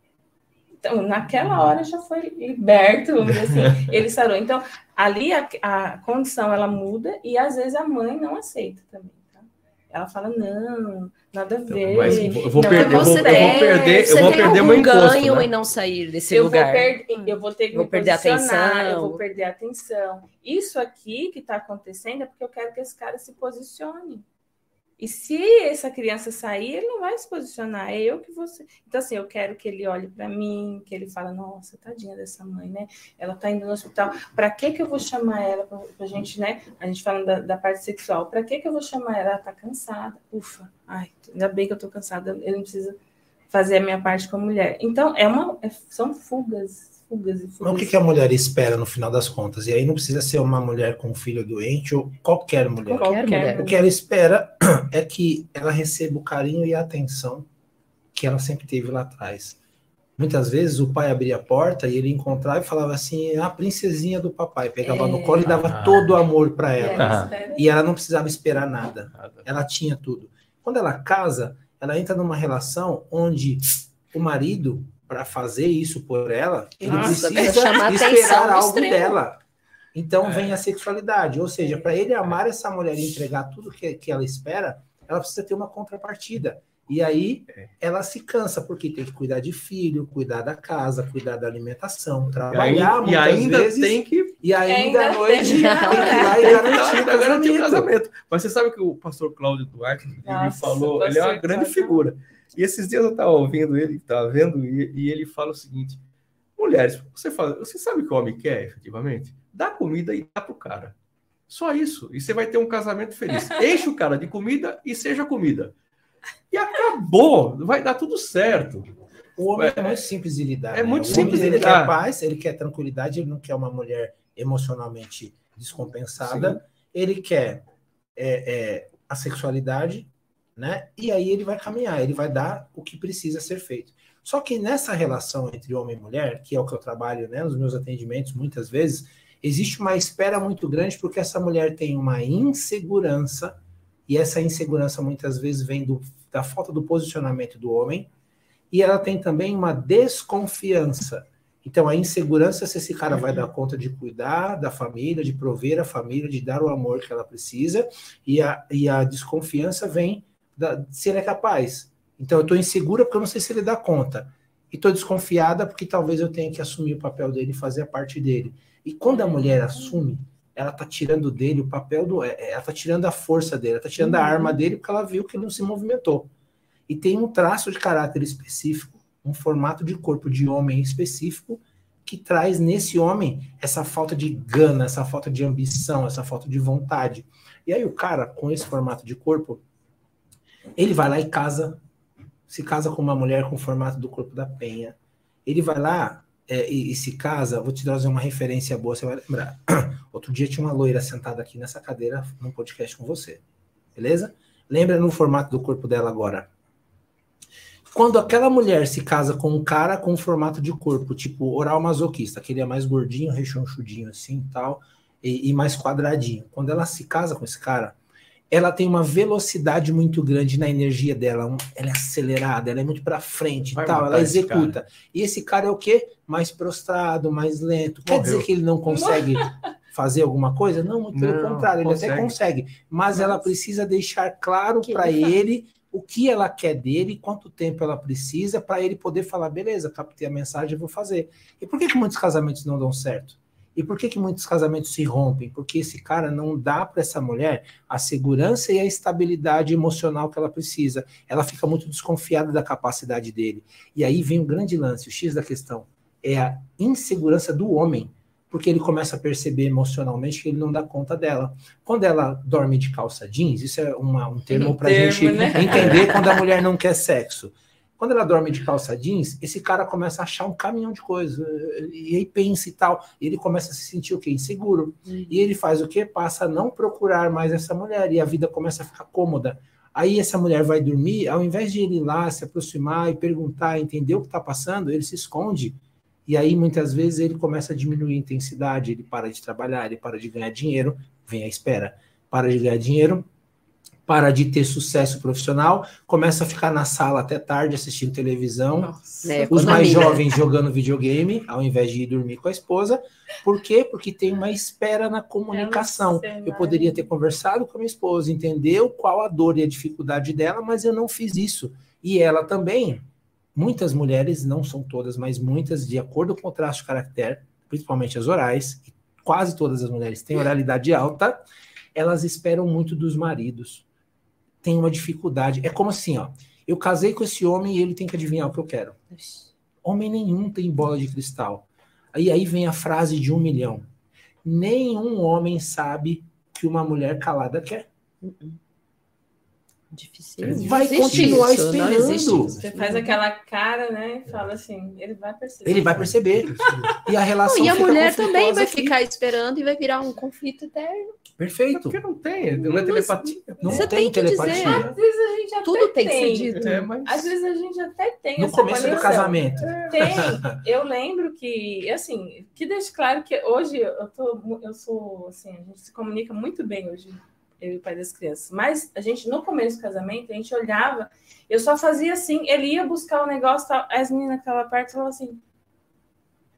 Então, naquela hora já foi liberto, vamos dizer assim, ele sarou. Então, ali a, a condição ela muda e às vezes a mãe não aceita também. Tá? Ela fala, não, nada a ver. Mas eu vou perder, eu vou, eu vou perder, eu vou perder meu imposto. ganho né? em não sair desse eu lugar. Vou per, eu vou ter que vou perder a atenção. Eu vou perder a atenção. Isso aqui que está acontecendo é porque eu quero que esse cara se posicione. E se essa criança sair, ele não vai se posicionar. É eu que você. Então, assim, eu quero que ele olhe para mim, que ele fale, nossa, tadinha dessa mãe, né? Ela tá indo no hospital. Para que que eu vou chamar ela pra, pra gente, né? A gente falando da, da parte sexual. Para que que eu vou chamar ela? Ela tá cansada. Ufa, ai, ainda bem que eu tô cansada. Ele não precisa fazer a minha parte como mulher. Então, é uma, é, são fugas fugas e fugas. Mas o que, que, a mulher espera no final das contas? E aí não precisa ser uma mulher com um filho doente ou qualquer mulher. Qualquer mulher. O que ela espera é que ela receba o carinho e a atenção que ela sempre teve lá atrás. Muitas vezes o pai abria a porta e ele encontrava e falava assim: a princesinha do papai. Pegava é. no colo e dava ah. todo o amor para ela. E ela não precisava esperar nada. Ela tinha tudo. Quando ela casa, ela entra numa relação onde o marido para fazer isso por ela, ele Nossa, precisa esperar algo extremo. dela. Então é. vem a sexualidade, ou seja, para ele amar essa mulher e entregar tudo que, que ela espera, ela precisa ter uma contrapartida. E aí é. ela se cansa, porque tem que cuidar de filho, cuidar da casa, cuidar da alimentação, trabalhar e, ainda vezes, tem que. E ainda, ainda à noite tem que ir lá e garantir, garantir o casamento. Mas você sabe que o pastor Cláudio Duarte Nossa, ele falou, ele é uma grande figura. E esses dias eu estava ouvindo ele, estava vendo, e, e, ele fala o seguinte: mulheres, você, fala, você sabe o que o homem quer, efetivamente? Dá comida e dá pro cara. Só isso. E você vai ter um casamento feliz. Enche o cara de comida e seja comida. E acabou. Vai dar tudo certo. O homem é, é muito simples de lidar. É né? muito simples de lidar. Ele quer paz, ele quer tranquilidade, ele não quer uma mulher emocionalmente descompensada. Sim. Ele quer é, é, a sexualidade, né? E aí ele vai caminhar, ele vai dar o que precisa ser feito. Só que nessa relação entre homem e mulher, que é o que eu trabalho né, nos meus atendimentos muitas vezes, existe uma espera muito grande porque essa mulher tem uma insegurança, e essa insegurança muitas vezes vem do, da falta do posicionamento do homem, e ela tem também uma desconfiança. Então, a insegurança se esse cara vai dar conta de cuidar da família, de prover a família, de dar o amor que ela precisa, e a, e a desconfiança vem da, se ele é capaz. Então eu estou insegura porque eu não sei se ele dá conta. E estou desconfiada porque talvez eu tenha que assumir o papel dele e fazer a parte dele. E quando a mulher assume, ela está tirando dele o papel do. É, ela está tirando a força dele, ela está tirando uhum. a arma dele porque ela viu que ele não se movimentou. e tem um traço de caráter específico, um formato de corpo de homem específico que traz nesse homem essa falta de gana, essa falta de ambição, essa falta de vontade. E aí o cara, com esse formato de corpo, ele vai lá e casa, se casa com uma mulher com o formato do corpo da penha. Ele vai lá é, e, e, se casa, vou te trazer uma referência boa, você vai lembrar. Outro dia tinha uma loira sentada aqui nessa cadeira num podcast com você. Beleza? Lembra no formato do corpo dela agora. Quando aquela mulher se casa com um cara com um formato de corpo, tipo oral masoquista, que ele é mais gordinho, rechonchudinho assim tal, e, e mais quadradinho. Quando ela se casa com esse cara, ela tem uma velocidade muito grande na energia dela, ela é acelerada, ela é muito para frente e tal, ela executa. E esse cara é o quê? Mais prostrado, mais lento. Morreu. Quer dizer que ele não consegue fazer alguma coisa? Não, muito pelo contrário, ele consegue. até consegue. Mas, mas, ela precisa deixar claro para ele o que ela quer dele, quanto tempo ela precisa, para ele poder falar, beleza, captei a mensagem, vou fazer. E por que, que muitos casamentos não dão certo? E por que, que muitos casamentos se rompem? Porque esse cara não dá para essa mulher a segurança e a estabilidade emocional que ela precisa. Ela fica muito desconfiada da capacidade dele. E aí vem o grande lance, o X da questão. É a insegurança do homem porque ele começa a perceber emocionalmente que ele não dá conta dela. Quando ela dorme de calça jeans, isso é uma, um termo para a gente né? entender quando a mulher não quer sexo. Quando ela dorme de calça jeans, esse cara começa a achar um caminhão de coisa, e aí pensa e tal, e ele começa a se sentir o quê? Inseguro. Uhum. E ele faz o quê? Passa a não procurar mais essa mulher, e a vida começa a ficar cômoda. Aí essa mulher vai dormir, ao invés de ele ir lá, se aproximar e perguntar, entender o que está passando, ele se esconde e aí, muitas vezes, ele começa a diminuir a intensidade, ele para de trabalhar, ele para de ganhar dinheiro, vem à espera, para de ganhar dinheiro, para de ter sucesso profissional, começa a ficar na sala até tarde assistindo televisão, é, os mais jovens jogando videogame, ao invés de ir dormir com a esposa. Por quê? Porque tem uma espera na comunicação. Eu poderia ter conversado com a minha esposa, entendeu qual a dor e a dificuldade dela, mas eu não fiz isso. E ela também muitas mulheres, não são todas, mas muitas, de acordo com o traço de caractere, principalmente as orais, quase todas as mulheres têm oralidade alta, elas esperam muito dos maridos. Tem uma dificuldade. É como assim, ó. Eu casei com esse homem e ele tem que adivinhar o que eu quero. Homem nenhum tem bola de cristal. Aí aí vem a frase de um milhão. Nenhum homem sabe que uma mulher calada quer. Uh -uh. Difícil. Vai continuar isso, esperando. Você faz aquela cara, né? E fala assim, ele vai perceber. Ele vai perceber. e a relação. Não, e a mulher também vai aqui. ficar esperando e vai virar um conflito eterno. Perfeito. Porque não tem, não é telepatia. Não você tem, tem telepatia. Dizer. Às vezes a gente até Tudo tem, tem que ser dito. É, mas... Às vezes a gente até tem. No começo conexão. do casamento. Tem. Eu lembro que, assim, que deixa claro que hoje eu, tô, eu sou, assim, a gente se comunica muito bem hoje eu e o pai das crianças. Mas a gente, no começo do casamento, a gente olhava, eu só fazia assim, ele ia buscar o negócio, as meninas que estavam perto falavam assim.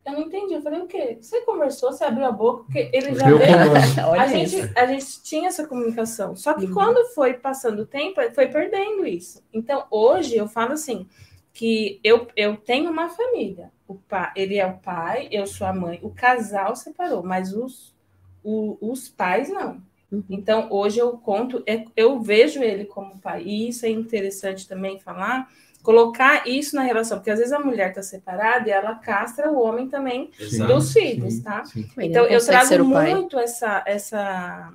Eu não entendi. Eu falei, o quê? Você conversou, você abriu a boca, porque ele já veio. a, gente, a gente tinha essa comunicação. Só que uhum. quando foi passando o tempo, foi perdendo isso. Então, hoje eu falo assim, que eu, eu tenho uma família. O pai, ele é o pai, eu sou a mãe. O casal separou, mas os, o, os pais não. Uhum. Então, hoje eu conto, é, eu vejo ele como pai, e isso é interessante também falar, colocar isso na relação, porque às vezes a mulher está separada e ela castra o homem também Exato. dos filhos, tá? Sim, sim. Então, eu trago muito essa, essa,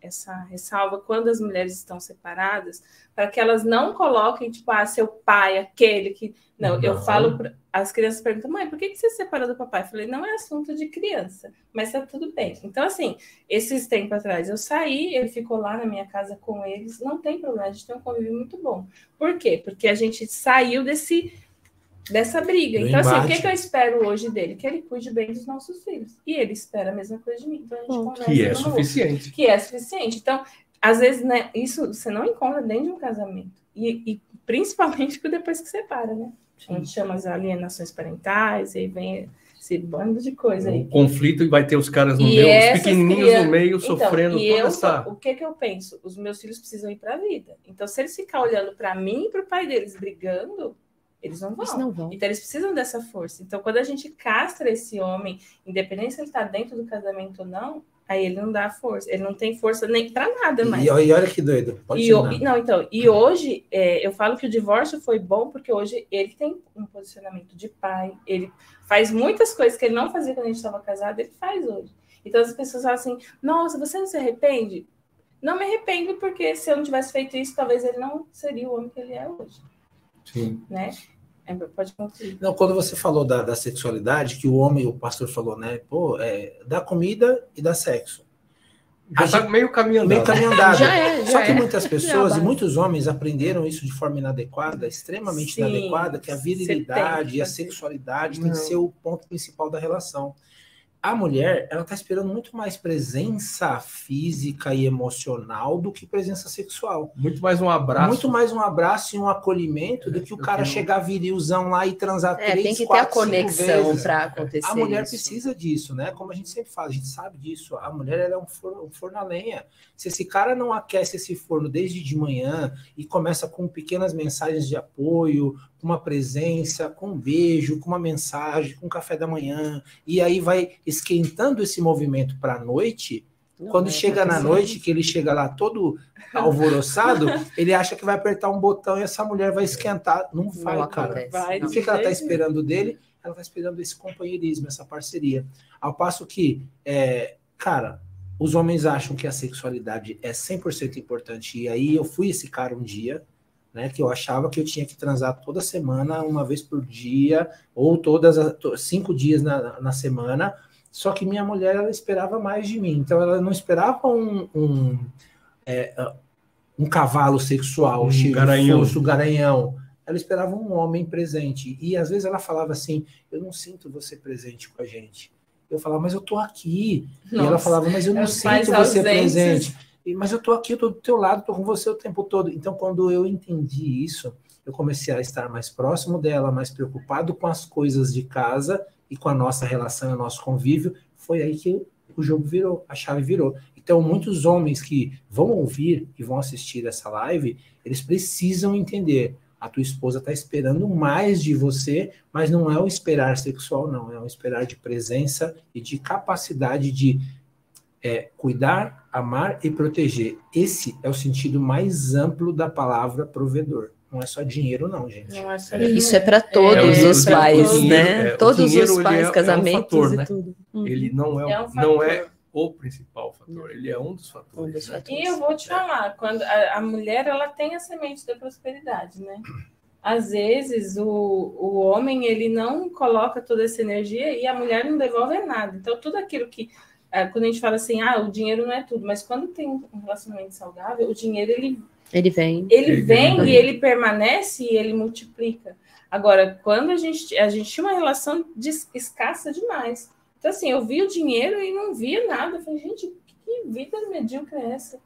essa ressalva quando as mulheres estão separadas, para que elas não coloquem, tipo, ah, seu pai, aquele que. Não, não. eu falo, pra... as crianças perguntam, mãe, por que, que você separou do papai? Eu falei, não é assunto de criança, mas tá tudo bem. Então, assim, esses tempos atrás eu saí, ele ficou lá na minha casa com eles, não tem problema, a gente tem um convívio muito bom. Por quê? Porque a gente saiu desse dessa briga. Do então, embate. assim, o que, que, eu espero hoje dele? Que ele cuide bem dos nossos filhos. E ele espera a mesma coisa de mim. Então, a gente Bom, que é suficiente. Outro, que é suficiente. Então, às vezes, né, isso você não encontra dentro de um casamento. E, e principalmente depois que separa, né? A gente chama as alienações parentais, e aí vem esse bando de coisa aí. O conflito e vai ter os caras no e meio, os pequenininhos crianças... no meio, então, sofrendo e toda eu, essa... O que que eu penso? Os meus filhos precisam ir para a vida. Então, se eles ficar olhando para mim e para o pai deles brigando, eles não vão. Eles não vão. Então eles precisam dessa força. Então quando a gente castra esse homem, independente se ele está dentro do casamento ou não, Aí ele não dá força, ele não tem força nem para nada mais. E, e, olha que doido. Pode e, não, então, e hoje é, eu falo que o divórcio foi bom porque hoje ele tem um posicionamento de pai, ele faz muitas coisas que ele não fazia quando a gente estava casado, ele faz hoje. Então as pessoas falam assim: nossa, você não se arrepende? Não me arrependo, porque se eu não tivesse feito isso, talvez ele não seria o homem que ele é hoje. Sim. Né? É, pode concluir. Não, quando você falou da, da, sexualidade, que o homem, o pastor falou, né? Pô, é, dá comida e dá sexo. Já está meio caminho andado. Meio caminho já é, já Só que é. muitas pessoas e muitos homens aprenderam isso de forma inadequada, extremamente Sim, inadequada, que a virilidade e a sexualidade Não. tem que ser o ponto principal da relação a mulher ela está esperando muito mais presença física e emocional do que presença sexual. Muito mais um abraço. Muito mais um abraço e um acolhimento é, do que o cara chegar virilzão lá e transar é, três, tem que quatro, ter a conexão para acontecer. A mulher isso. precisa disso, né? Como a gente sempre fala, a gente sabe disso. A mulher ela é um forno, um forno a lenha. Se esse cara não aquece esse forno desde de manhã e começa com pequenas mensagens de apoio, com uma presença, com um beijo, com uma mensagem, com um café da manhã, e aí vai esquentando esse movimento para a noite. Não, Quando chega na noite, que ele chega lá todo alvoroçado, ele acha que vai apertar um botão e essa mulher vai esquentar. Não vai, não cara. Vai, o que, que ela está esperando dele? Ela está esperando esse companheirismo, essa parceria. Ao passo que, é, cara, os homens acham que a sexualidade é 100% importante. E aí eu fui esse cara um dia, né? Que eu achava que eu tinha que transar toda semana, uma vez por dia, ou todas as, cinco dias na, na semana. Só que minha mulher ela esperava mais de mim, então ela não esperava um, um, é, um cavalo sexual, um garanhão. um garanhão. Ela esperava um homem presente. E às vezes ela falava assim: Eu não sinto você presente com a gente. Eu falava, mas eu tô aqui. Nossa, e ela falava, mas eu não sinto você ausentes. presente mas eu estou aqui, eu estou do teu lado, estou com você o tempo todo. Então, quando eu entendi isso, eu comecei a estar mais próximo dela, mais preocupado com as coisas de casa e com a nossa relação, o nosso convívio. Foi aí que o jogo virou, a chave virou. Então, muitos homens que vão ouvir e vão assistir essa live, eles precisam entender. A tua esposa está esperando mais de você, mas não é o esperar sexual, não. É o esperar de presença e de capacidade de é cuidar, amar e proteger. Esse é o sentido mais amplo da palavra provedor. Não é só dinheiro, não, gente. Não é só é. Isso é para todos é, os pais, né? É, todos dinheiro, os pais, é, casamentos um fator, e né? tudo. Uhum. Ele não é, um não é o principal fator, ele é um dos fatores. Um dos fatores. E eu vou te falar, quando a, a, mulher ela tem a semente da prosperidade, né? Às vezes o, o homem ele não coloca toda essa energia e a mulher não devolve nada. Então tudo aquilo que é, quando a gente fala assim, ah, o dinheiro não é tudo, mas quando tem um relacionamento saudável, o dinheiro ele ele vem, ele, ele vem, vem e ele permanece e ele multiplica. Agora, quando a gente a gente tinha uma relação de, escassa demais, então assim, eu vi o dinheiro e não via nada. Eu falei, gente, que vida medíocre é essa?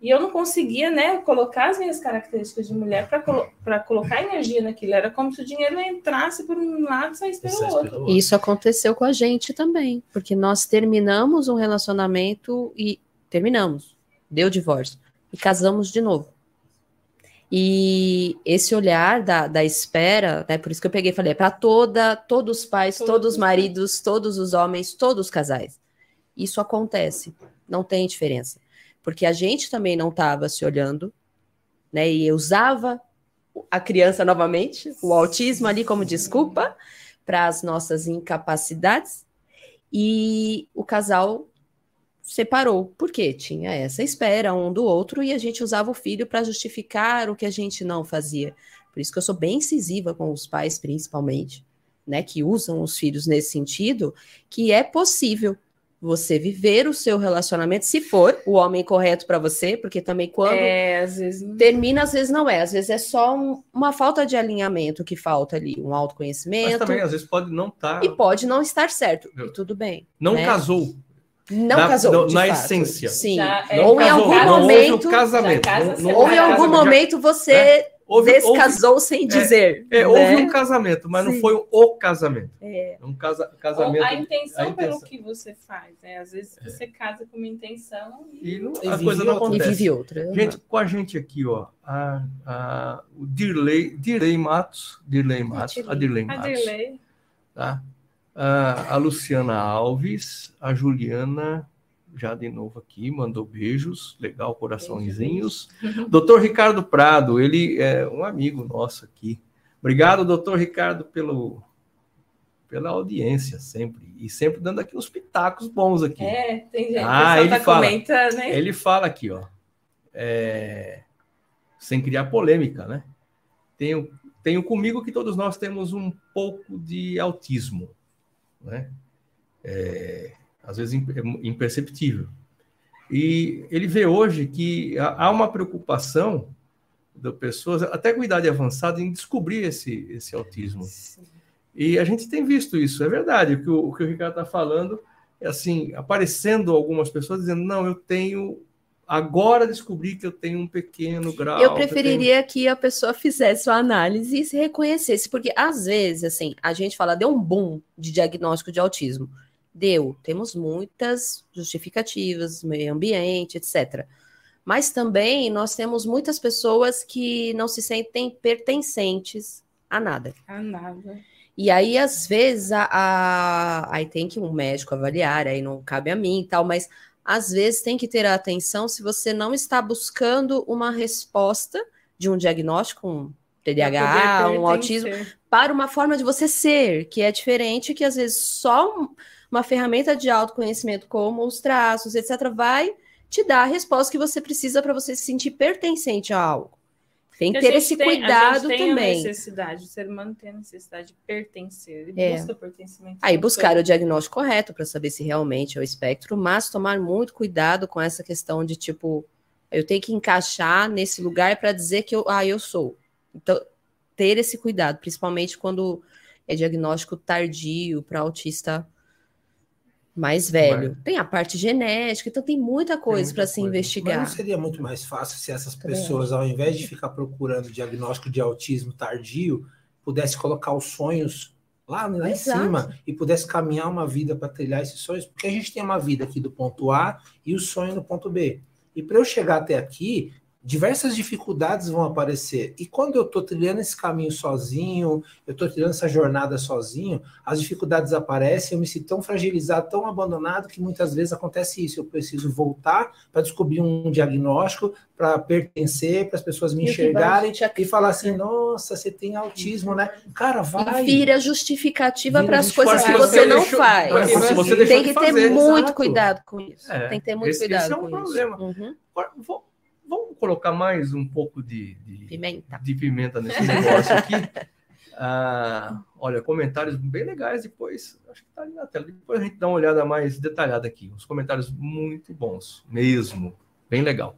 E eu não conseguia, né, colocar as minhas características de mulher para colo colocar energia naquilo. Era como se o dinheiro entrasse por um lado e saísse pelo outro. Isso aconteceu com a gente também, porque nós terminamos um relacionamento e terminamos, deu divórcio e casamos de novo. E esse olhar da, da espera, né, por isso que eu peguei e falei, é para toda, todos os pais, todos, todos os maridos, todos os homens, todos os casais. Isso acontece, não tem diferença porque a gente também não estava se olhando, né? E usava a criança novamente, o autismo ali como desculpa para as nossas incapacidades. E o casal separou, porque tinha essa espera um do outro e a gente usava o filho para justificar o que a gente não fazia. Por isso que eu sou bem incisiva com os pais, principalmente, né, que usam os filhos nesse sentido, que é possível você viver o seu relacionamento, se for o homem correto para você, porque também quando é, às vezes... termina, às vezes não é, às vezes é só um, uma falta de alinhamento que falta ali, um autoconhecimento. Mas também às vezes pode não estar. Tá... E pode não estar certo, e tudo bem. Não né? casou. Não na, casou. na essência. Sim. É, ou em algum casou, momento. casamento. Não, ou em algum momento você. É houve, descasou houve, sem é, dizer. É, é, né? houve um casamento, mas Sim. não foi o casamento. É. Um casa, casamento. a intenção, a intenção pelo que você faz. Né? Às vezes é. você casa com uma intenção e, e não, a coisa não acontece. E vive outra. Gente, com a gente aqui, ó, a, a, o Dirley, Dirley Matos, Dirley Matos, a Dirley Matos. A Dirley. Tá? A, a Luciana Alves, a Juliana já de novo aqui, mandou beijos, legal, coraçõezinhos. Doutor Ricardo Prado, ele é um amigo nosso aqui. Obrigado, doutor Ricardo, pelo, pela audiência sempre. E sempre dando aqui uns pitacos bons aqui. É, tem gente ah, ele tá fala, comentando, né? Ele fala aqui, ó. É, sem criar polêmica, né? Tenho, tenho comigo que todos nós temos um pouco de autismo, né? É, às vezes imperceptível. E ele vê hoje que há uma preocupação das pessoas, até com idade avançada, em descobrir esse, esse autismo. Sim. E a gente tem visto isso, é verdade. O que o, o, que o Ricardo está falando é assim, aparecendo algumas pessoas dizendo, não, eu tenho agora descobri que eu tenho um pequeno grau. Eu preferiria tenho... que a pessoa fizesse uma análise e se reconhecesse, porque às vezes, assim, a gente fala, deu um boom de diagnóstico de autismo. Deu, temos muitas justificativas, meio ambiente, etc. Mas também nós temos muitas pessoas que não se sentem pertencentes a nada. A nada. E aí, às vezes, a, a, aí tem que um médico avaliar, aí não cabe a mim e tal, mas às vezes tem que ter a atenção se você não está buscando uma resposta de um diagnóstico, um TDAH, um autismo, para uma forma de você ser, que é diferente, que às vezes só uma ferramenta de autoconhecimento, como os traços, etc., vai te dar a resposta que você precisa para você se sentir pertencente a algo. Tem que ter esse tem, cuidado a também. A necessidade, o ser humano tem a necessidade de pertencer, ele é. busca pertencimento. Aí buscar o diagnóstico correto para saber se realmente é o espectro, mas tomar muito cuidado com essa questão de tipo, eu tenho que encaixar nesse lugar para dizer que eu, ah, eu sou. Então, ter esse cuidado, principalmente quando é diagnóstico tardio para autista mais velho. Tem a parte genética, então tem muita coisa para se investigar. Mas não seria muito mais fácil se essas pessoas, ao invés de ficar procurando diagnóstico de autismo tardio, pudesse colocar os sonhos lá, lá em cima e pudesse caminhar uma vida para trilhar esses sonhos? Porque a gente tem uma vida aqui do ponto A e o sonho no ponto B. E para eu chegar até aqui, diversas dificuldades vão aparecer. E quando eu estou trilhando esse caminho sozinho, eu estou trilhando essa jornada sozinho, as dificuldades aparecem, eu me sinto tão fragilizado, tão abandonado, que muitas vezes acontece isso. Eu preciso voltar para descobrir um diagnóstico, para pertencer, para as pessoas me enxergarem e falar assim: nossa, você tem autismo, né? Cara, vai. E vira justificativa para as coisas que você, não deixou, faz. Você tem que ter muito exato. cuidado com isso. É, tem que ter muito esse, cuidado esse é um com problema. isso. Uhum. Agora, vou vamos colocar mais um pouco de, de pimenta. de pimenta nesse negócio aqui. Ah, olha, comentários bem legais depois. Acho que está ali na tela. Depois a gente dá uma olhada mais detalhada aqui. Os comentários muito bons, mesmo. Bem legal.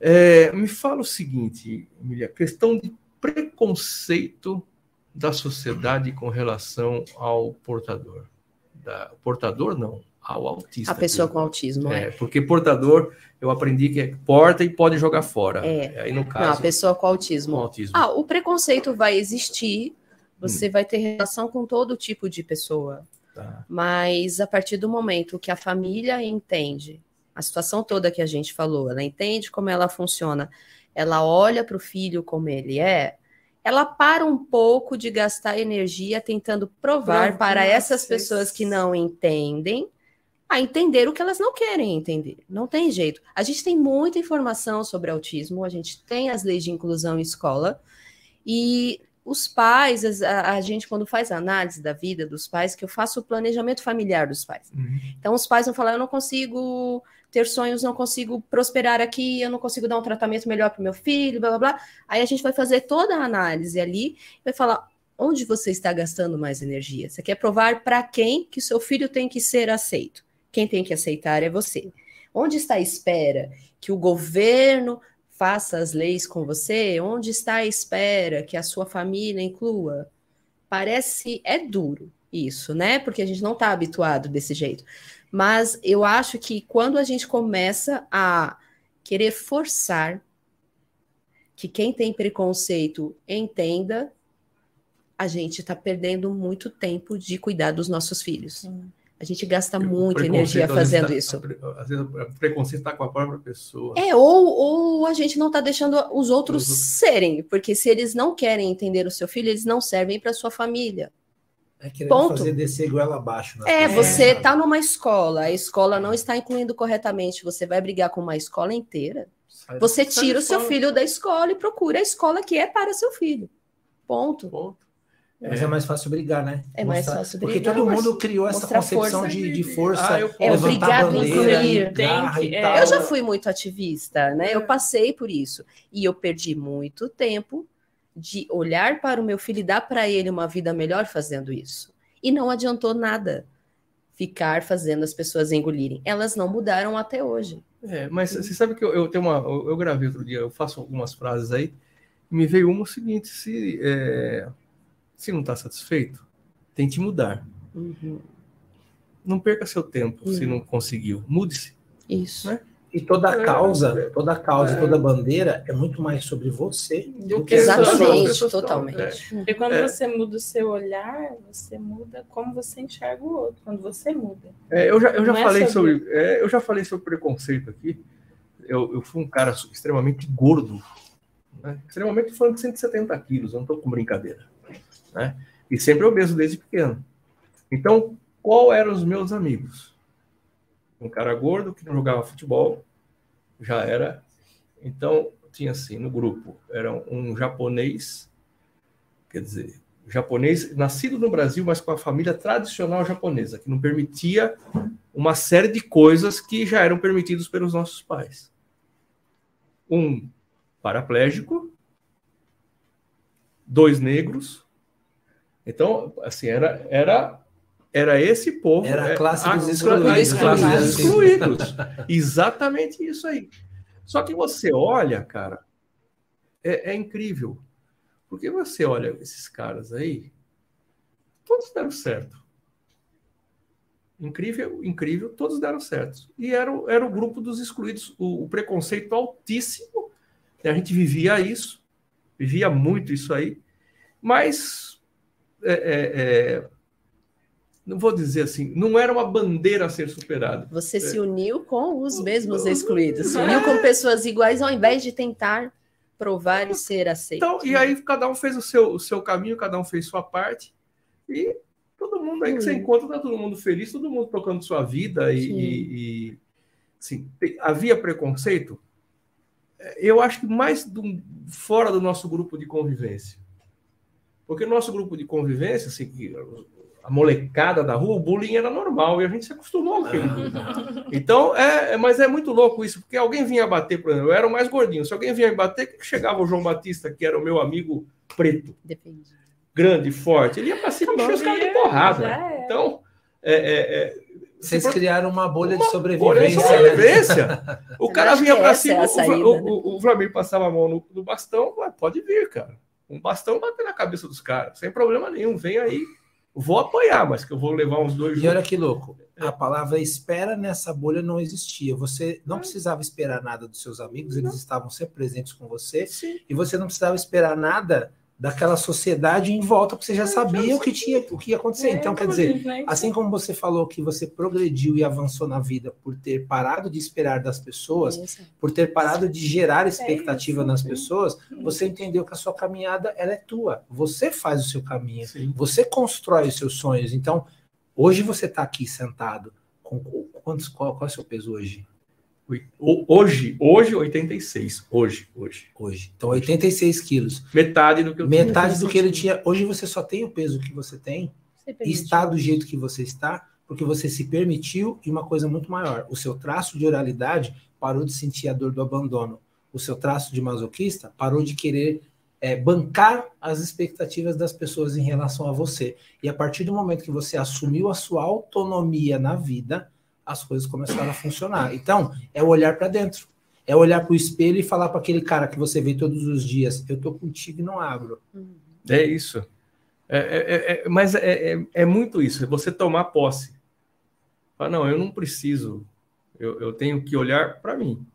É, me fala o seguinte, Emília, questão de preconceito da sociedade com relação ao portador. Da, portador, não, ao autista. A pessoa com autismo, é. é. Porque portador, eu aprendi que é porta e pode jogar fora. É. Aí no caso. Não, a pessoa com autismo. Com autismo. Ah, o preconceito vai existir. Você hum. vai ter relação com todo tipo de pessoa. Tá. Mas a partir do momento que a família entende a situação toda que a gente falou, ela entende como ela funciona, ela olha para o filho como ele é, ela para um pouco de gastar energia tentando provar para essas pessoas que não entendem a entender o que elas não querem entender. Não tem jeito. A gente tem muita informação sobre autismo, a gente tem as leis de inclusão em escola, e os pais, a, a gente, quando faz a análise da vida dos pais, que eu faço o planejamento familiar dos pais. Uhum. Então, os pais vão falar: eu não consigo ter sonhos, não consigo prosperar aqui, eu não consigo dar um tratamento melhor para o meu filho, blá blá blá. Aí a gente vai fazer toda a análise ali, vai falar onde você está gastando mais energia. Você quer provar para quem que o seu filho tem que ser aceito. Quem tem que aceitar é você. Onde está a espera que o governo faça as leis com você? Onde está a espera que a sua família inclua? Parece é duro isso, né? Porque a gente não está habituado desse jeito. Mas eu acho que quando a gente começa a querer forçar que quem tem preconceito entenda, a gente está perdendo muito tempo de cuidar dos nossos filhos. Sim. A gente gasta muita energia fazendo tá, isso. Às vezes o preconceito está com a própria pessoa. É, ou, ou a gente não está deixando os outros serem, porque se eles não querem entender o seu filho, eles não servem para sua família. É Ponto. fazer descer goela abaixo. É, você está numa escola, a escola não está incluindo corretamente, você vai brigar com uma escola inteira. Você tira o seu filho da escola e procura a escola que é para seu filho. Ponto. Ponto. Mas é. é mais fácil brigar, né? É mais Mostrar, fácil brigar. Porque todo mundo criou essa concepção. De, de força. Ah, eu é obrigado a incluir. É. Eu já fui muito ativista, né? Eu é. passei por isso. E eu perdi muito tempo de olhar para o meu filho e dar para ele uma vida melhor fazendo isso. E não adiantou nada ficar fazendo as pessoas engolirem. Elas não mudaram até hoje. É, mas você sabe que eu, eu tenho uma. Eu, eu, gravei outro dia, eu faço algumas frases aí, e me veio uma o seguinte: se, é, se não está satisfeito, tente mudar. Uhum. Não perca seu tempo uhum. se não conseguiu. Mude-se. Isso. Né? E toda a é. causa, toda a causa, é. toda a bandeira é muito mais sobre você do que Exatamente, totalmente. É. Porque quando é. você muda o seu olhar, você muda como você enxerga o outro. Quando você muda. É, eu já, eu já falei sobre, sobre eu já falei sobre preconceito aqui. Eu, eu fui um cara extremamente gordo, né? extremamente falando de 170 quilos. Eu não estou com brincadeira, né? E sempre obeso desde pequeno. Então, qual eram os meus amigos? um cara gordo que não jogava futebol, já era. Então, tinha assim, no grupo, era um japonês, quer dizer, japonês nascido no Brasil, mas com a família tradicional japonesa, que não permitia uma série de coisas que já eram permitidos pelos nossos pais. Um paraplégico, dois negros. Então, assim, era, era era esse povo. Era a é, classe dos excluídos. excluídos. excluídos. Exatamente isso aí. Só que você olha, cara, é, é, incrível. Porque você olha esses caras aí, todos deram certo. Incrível, incrível, todos deram certo. E era, era o grupo dos excluídos, o, o preconceito altíssimo. A gente vivia isso, vivia muito isso aí. Mas é, é, é não vou dizer assim, não era uma bandeira a ser superada. Você é. se uniu com os mesmos excluídos, se uniu com pessoas iguais ao invés de tentar provar e ser aceito. Então, e aí cada um fez o seu, o seu caminho, cada um fez sua parte, e todo mundo aí que você encontra, tá todo mundo feliz, todo mundo tocando sua vida, e, e, e assim, havia preconceito? Eu acho que mais do, fora do nosso grupo de convivência. Porque no nosso grupo de convivência, assim, a molecada da rua, o bullying era normal e a gente se acostumou com aquilo. Então, é, é, mas é muito louco isso, porque alguém vinha bater, por exemplo, eu era o mais gordinho, se alguém vinha me bater, chegava o João Batista, que era o meu amigo preto, Depende. grande, forte, ele ia para cima e encher os caras de porrada. É. Então, é, é, é vocês criaram uma bolha uma de sobrevivência. Bolha de sobrevivência. Né? O cara vinha para cima, saída, o, né? o, o, Flamengo passava a mão no, no bastão, pode vir, cara. Um bastão bater na cabeça dos caras, sem problema nenhum, vem aí. Vou apoiar, mas que eu vou levar uns dois. E olha que louco. A palavra espera nessa bolha não existia. Você não precisava esperar nada dos seus amigos, eles estavam sempre presentes com você. Sim. E você não precisava esperar nada daquela sociedade em volta, porque você já sabia o que tinha, o que ia acontecer. É, então, quer dizer, assim como você falou que você progrediu e avançou na vida por ter parado de esperar das pessoas, por ter parado de gerar expectativa nas pessoas, você entendeu que a sua caminhada ela é tua. Você faz o seu caminho, você constrói os seus sonhos. Então, hoje você está aqui sentado com quantos qual, qual é o seu peso hoje? Hoje, hoje 86. Hoje, hoje. Hoje. Então, 86 quilos. Metade do que eu Metade do que ele tinha. Hoje você só tem o peso que você tem e está do jeito que você está, porque você se permitiu e uma coisa muito maior. O seu traço de oralidade parou de sentir a dor do abandono. O seu traço de masoquista parou de querer é, bancar as expectativas das pessoas em relação a você. E a partir do momento que você assumiu a sua autonomia na vida, as coisas começaram a funcionar. Então, é olhar para dentro. É olhar para o espelho e falar para aquele cara que você vê todos os dias: eu tô contigo e não abro. É isso. É, é, é, mas é, é, é, muito isso, é você tomar posse. Fala, não, eu não preciso, eu, eu tenho que olhar para mim.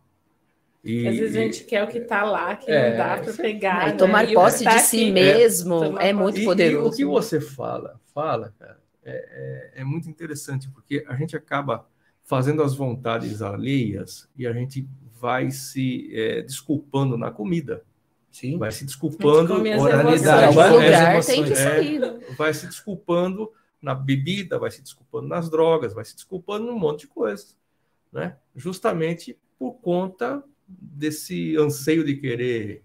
E, Às vezes a gente quer o que está lá, que não dá para pegar. E né? tomar posse de si mesmo é, muito poderoso. E, o que você fala, fala, cara, é muito interessante, porque a gente acaba fazendo as vontades alheias e a gente vai se é, desculpando na comida. Sim. Vai se desculpando. Oralidade. Vai, lugar tem que sair. É, vai se desculpando na bebida, vai se desculpando nas drogas, vai se desculpando num monte de coisas. Né? Justamente por conta desse anseio de querer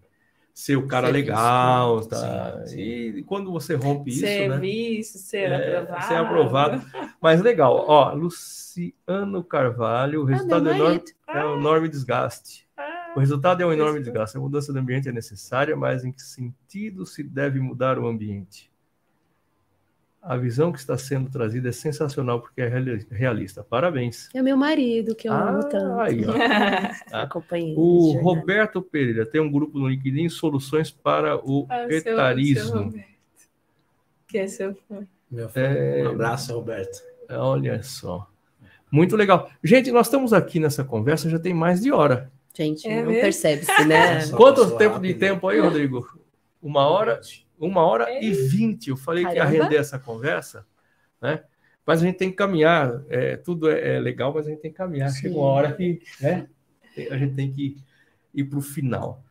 ser o cara ser legal, visto. tá? Sim, sim. E quando você rompe ser isso, né? Visto, ser é, aprovado. Ser aprovado. Mas legal, ó, Luciano Carvalho, o ah, resultado ah, é, enorme, ah. é um enorme desgaste. Ah, o resultado é um enorme desgaste. A mudança do ambiente é necessária, mas em que sentido se deve mudar o ambiente? A visão que está sendo trazida é sensacional porque é realista. Parabéns. É meu marido que eu ah, amo tanto. Aí, ó. Ah, o Roberto Pereira tem um grupo no LinkedIn Soluções para o ah, etarismo. Seu, seu que é seu fã. Meu fã. É... Um abraço, Roberto. Olha só. Muito legal. Gente, nós estamos aqui nessa conversa já tem mais de hora. Gente, é não percebe-se, né? Quanto tempo de tempo aí, Rodrigo? Uma hora? Uma hora é. e vinte. Eu falei Caramba. que ia render essa conversa, né? Mas a gente tem que caminhar. É, tudo é, é, legal, mas a gente tem que caminhar. Sim. Chega uma hora que né, a gente tem que ir para o final.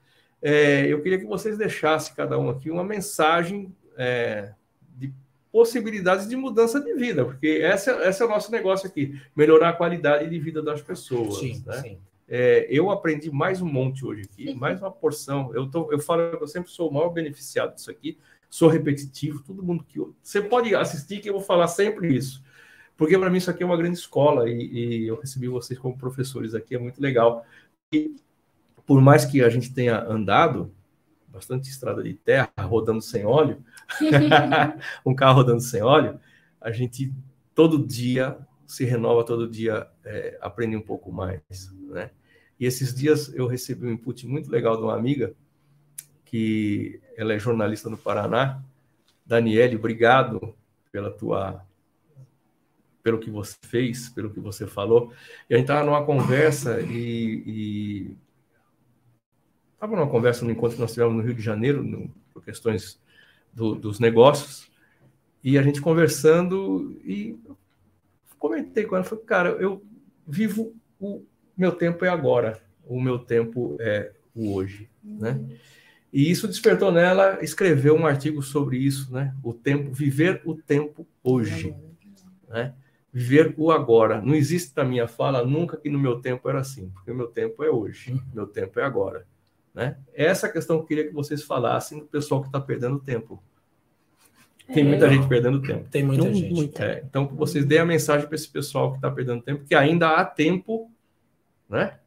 É, eu queria que vocês deixassem cada um aqui uma mensagem é, de possibilidades de mudança de vida, porque esse, esse é o nosso negócio aqui, melhorar a qualidade de vida das pessoas. Sim, né? sim. É, eu aprendi mais um monte hoje aqui, mais uma porção. Eu, tô, eu falo que eu sempre sou o maior beneficiado disso aqui, sou repetitivo, todo mundo que. Você pode assistir que eu vou falar sempre isso. Porque para mim isso aqui é uma grande escola e, e, eu recebi vocês como professores aqui, é muito legal. E por mais que a gente tenha andado bastante estrada de terra, rodando sem óleo, um carro rodando sem óleo, a gente todo dia se renova, todo dia é, aprende um pouco mais, né? E esses dias eu recebi um input muito legal de uma amiga, que ela é jornalista no Paraná. Daniele, obrigado pela tua pelo que você fez, pelo que você falou. E a gente estava numa conversa e estava numa conversa no encontro que nós tivemos no Rio de Janeiro, no, por questões do, dos negócios, e a gente conversando e comentei com ela, falei, cara, eu vivo o meu tempo é agora, o meu tempo é o hoje, né? E isso despertou nela escrever um artigo sobre isso, né? O tempo, viver o tempo hoje, né? Viver o agora. Não existe na minha fala nunca que no meu tempo era assim, porque o meu tempo é hoje, meu tempo é agora, né? Essa questão que eu queria que vocês falassem do pessoal que está perdendo tempo. Tem muita é, gente perdendo tempo. Tem muita gente. É, então, vocês deem a mensagem para esse pessoal que está perdendo tempo, que ainda há tempo né?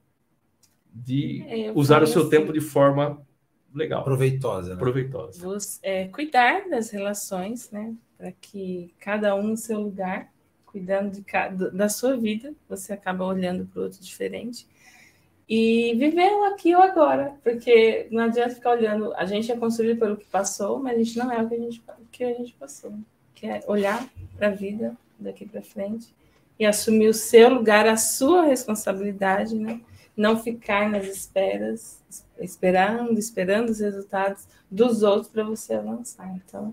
De é, usar o seu assim, tempo de forma legal. Proveitosa. Né? Proveitosa. É, cuidar das relações, né? Para que cada um no seu lugar, cuidando de cada, da sua vida, você acaba olhando para o outro diferente. E viver o aqui ou agora, porque não adianta ficar olhando. A gente é construído pelo que passou, mas a gente não é o que a gente, o que a gente passou. Que é olhar para a vida daqui para frente e assumir o seu lugar, a sua responsabilidade, né? Não ficar nas esperas, esperando, esperando os resultados dos outros para você avançar. Então,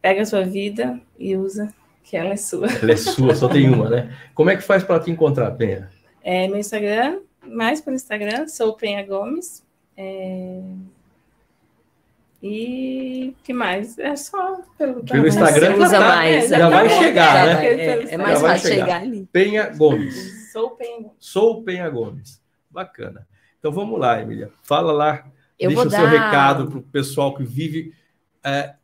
pega a sua vida e usa, que ela é sua. Ela é sua, só tem uma, né? Como é que faz para te encontrar, Penha? É, meu Instagram, mais pelo Instagram, sou Penha Gomes. É, e que mais? É só pelo, pelo Instagram. Você usa mais. Já, vai chegar, né? É, é mais fácil chegar. chegar ali. Penha Gomes. Sou Penha Gomes. Sou Penha Gomes. Bacana. Então vamos lá, Emília. Fala lá. Eu deixa o seu dar... recado para o pessoal que vive é,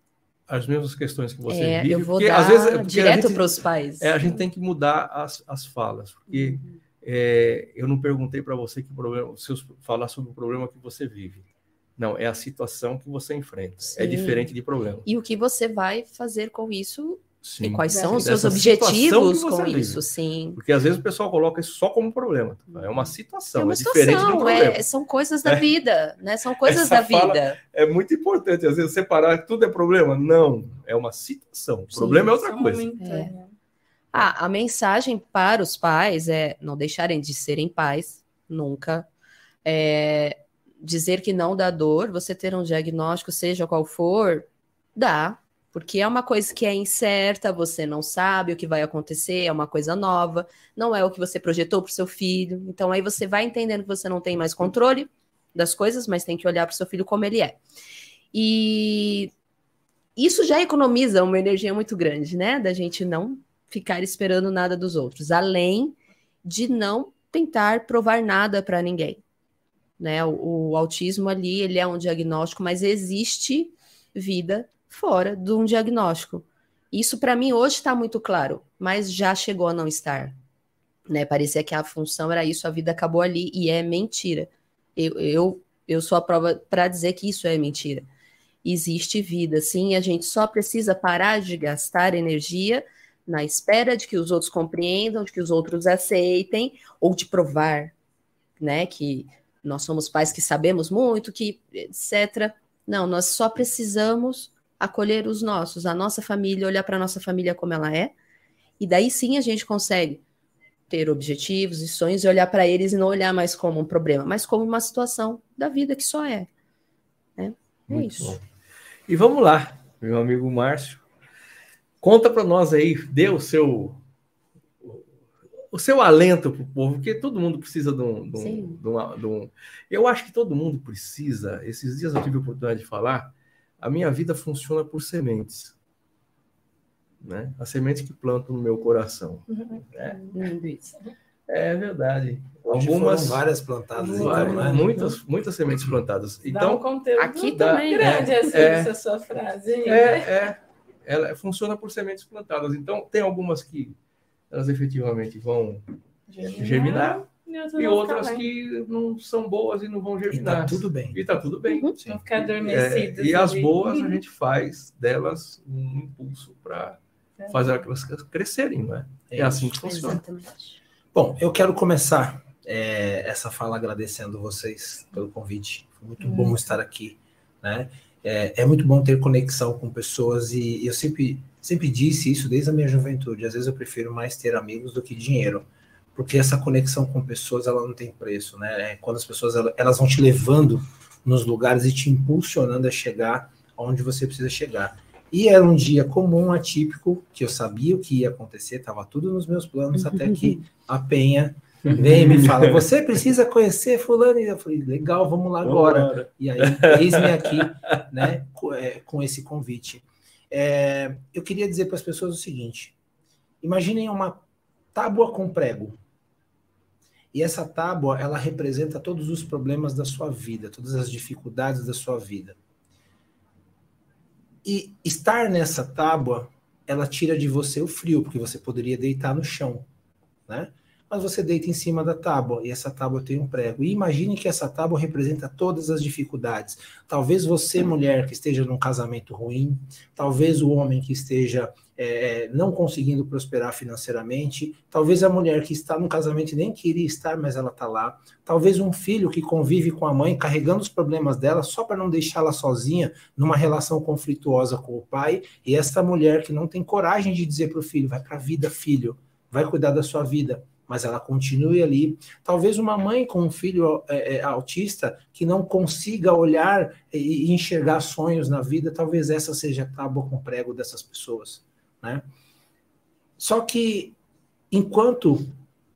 as mesmas questões que você é, vive. Eu vou porque, dar às vezes, é, direto para os pais. É, a gente tem que mudar as, as falas. Porque uhum. é, eu não perguntei para você que problema, se falar sobre o problema que você vive. Não, é a situação que você enfrenta. É Sim. É diferente de problema. E o que você vai fazer com isso? Sim. E quais são os seus objetivos com vive. isso? Sim. Porque às vezes o pessoal coloca isso só como problema. É uma situação, é, uma é diferente situação, do problema. É, são coisas da é. vida, né? São coisas Essa da vida. É muito importante, às vezes, separar que tudo é problema. Não, é uma situação. O problema é outra coisa. É. Ah, a mensagem para os pais é não deixarem de serem pais, nunca. É, dizer que não dá dor, você ter um diagnóstico, seja qual for, dá, porque é uma coisa que é incerta, você não sabe o que vai acontecer, é uma coisa nova, não é o que você projetou para o seu filho. Então aí você vai entendendo que você não tem mais controle, das coisas, mas tem que olhar para o seu filho como ele é. E isso já economiza uma energia muito grande, né? Da gente não ficar esperando nada dos outros, além de não tentar provar nada para ninguém. Né? O, o, autismo ali, ele é um diagnóstico, mas existe vida fora de um diagnóstico. Isso para mim hoje está muito claro, mas já chegou a não estar. Né? Parecia que a função era isso, a vida acabou ali e é mentira. Eu, eu, eu sou a prova para dizer que isso é mentira. Existe vida, sim, a gente só precisa parar de gastar energia na espera de que os outros compreendam, de que os outros aceitem, ou de provar, né, que nós somos pais que sabemos muito, que etc. Não, nós só precisamos acolher os nossos, a nossa família, olhar para a nossa família como ela é, e daí sim a gente consegue ter objetivos e sonhos e olhar para eles e não olhar mais como um problema, mas como uma situação da vida que só é. Né? É muito isso. Bom. E vamos lá, meu amigo Márcio. Conta para nós aí, dê o seu o seu alento para o povo, porque todo mundo precisa de um, de, um, de, um, de um, Eu acho que todo mundo precisa. Esses dias eu tive a oportunidade de falar. A minha vida funciona por sementes. Né? As sementes que planto no meu coração. Uhum. Né? É verdade. Algumas várias plantadas, várias, então, né? muitas, muitas sementes plantadas. Então, um aqui também grande é, essa, é, essa sua frase. É, é, ela funciona por sementes plantadas. Então, tem algumas que elas efetivamente vão germinar, germinar e outras que não são boas e não vão germinar. E tá tudo bem. E tá tudo bem. Uhum. Vão ficar adormecidas. É, e as boas a gente faz delas um impulso para é. fazer elas crescerem, não é? É, é assim que funciona. Exatamente. Bom, eu quero começar é, essa fala agradecendo vocês pelo convite. Foi muito uhum. bom estar aqui, né? É, é, muito bom ter conexão com pessoas e eu sempre, sempre disse isso desde a minha juventude. Às vezes eu prefiro mais ter amigos do que dinheiro, porque essa conexão com pessoas ela não tem preço, né? É quando as pessoas elas vão te levando nos lugares e te impulsionando a chegar onde você precisa chegar. E era um dia comum, atípico, que eu sabia o que ia acontecer, estava tudo nos meus planos, até que a Penha vem e me fala: Você precisa conhecer Fulano? E eu falei: Legal, vamos lá agora. E aí, eis-me aqui né, é, com esse convite. É, eu queria dizer para as pessoas o seguinte: imaginem uma tábua com prego. E essa tábua, ela representa todos os problemas da sua vida, todas as dificuldades da sua vida. E estar nessa tábua, ela tira de você o frio, porque você poderia deitar no chão, né? Mas você deita em cima da tábua e essa tábua tem um prego. E imagine que essa tábua representa todas as dificuldades. Talvez você, mulher, que esteja num casamento ruim, talvez o homem que esteja é, não conseguindo prosperar financeiramente, talvez a mulher que está num casamento e nem queria estar, mas ela está lá, talvez um filho que convive com a mãe carregando os problemas dela só para não deixá-la sozinha numa relação conflituosa com o pai, e esta mulher que não tem coragem de dizer para o filho: vai para a vida, filho, vai cuidar da sua vida mas ela continue ali. Talvez uma mãe com um filho é, é, autista que não consiga olhar e, enxergar sonhos na vida, talvez essa seja a tábua com prego dessas pessoas, né? Só que enquanto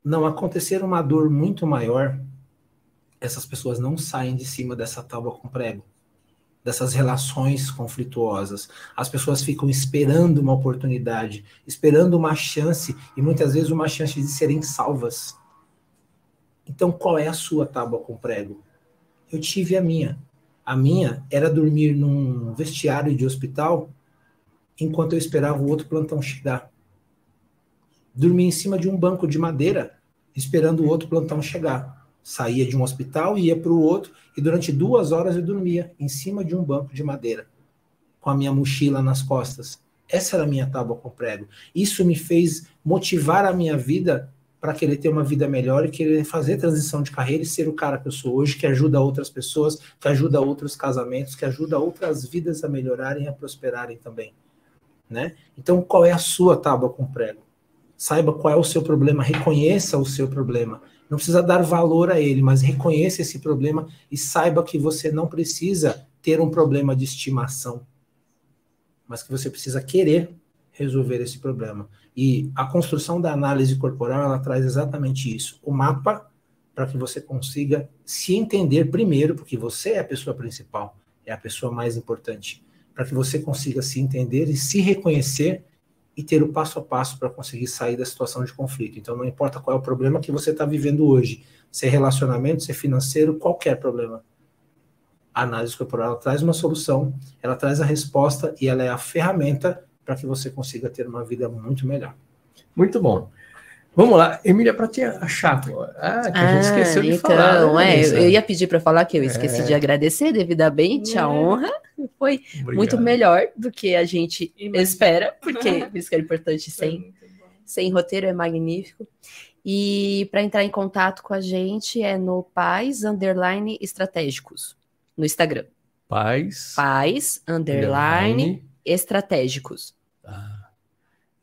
não acontecer uma dor muito maior, essas pessoas não saem de cima dessa tábua com prego dessas relações conflituosas. As pessoas ficam esperando uma oportunidade, esperando uma chance e muitas vezes uma chance de serem salvas. Então, qual é a sua tábua com prego? Eu tive a minha. A minha era dormir num vestiário de hospital enquanto eu esperava o outro plantão chegar. Dormir em cima de um banco de madeira esperando o outro plantão chegar saía de um hospital e ia para o outro, e durante duas horas eu dormia em cima de um banco de madeira, com a minha mochila nas costas. Essa era a minha tábua com prego. Isso me fez motivar a minha vida para querer ter uma vida melhor e querer fazer transição de carreira e ser o cara que eu sou hoje, que ajuda outras pessoas, que ajuda outros casamentos, que ajuda outras vidas a melhorarem e a prosperarem também. Né? Então, qual é a sua tábua com prego? Saiba qual é o seu problema, reconheça o seu problema não precisa dar valor a ele, mas reconheça esse problema e saiba que você não precisa ter um problema de estimação, mas que você precisa querer resolver esse problema. E a construção da análise corporal ela traz exatamente isso. O mapa para que você consiga se entender primeiro, porque você é a pessoa principal, é a pessoa mais importante, para que você consiga se entender e se reconhecer e ter o passo a passo para conseguir sair da situação de conflito. Então, não importa qual é o problema que você está vivendo hoje, se é relacionamento, se é financeiro, qualquer problema. A análise corporal traz uma solução, ela traz a resposta e ela é a ferramenta para que você consiga ter uma vida muito melhor. Muito bom. Vamos lá, Emília, para te achar. Ah, que a gente ah, esqueceu de então, falar. Né, é, eu ia pedir para falar que eu esqueci é. de agradecer devidamente a é. honra. Foi Obrigado. muito melhor do que a gente Imagina. espera, porque isso que é importante sem, sem roteiro, é magnífico. E para entrar em contato com a gente é no Pais Underline Estratégicos, no Instagram. Pais. Pais Underline, underline. Estratégicos. Ah.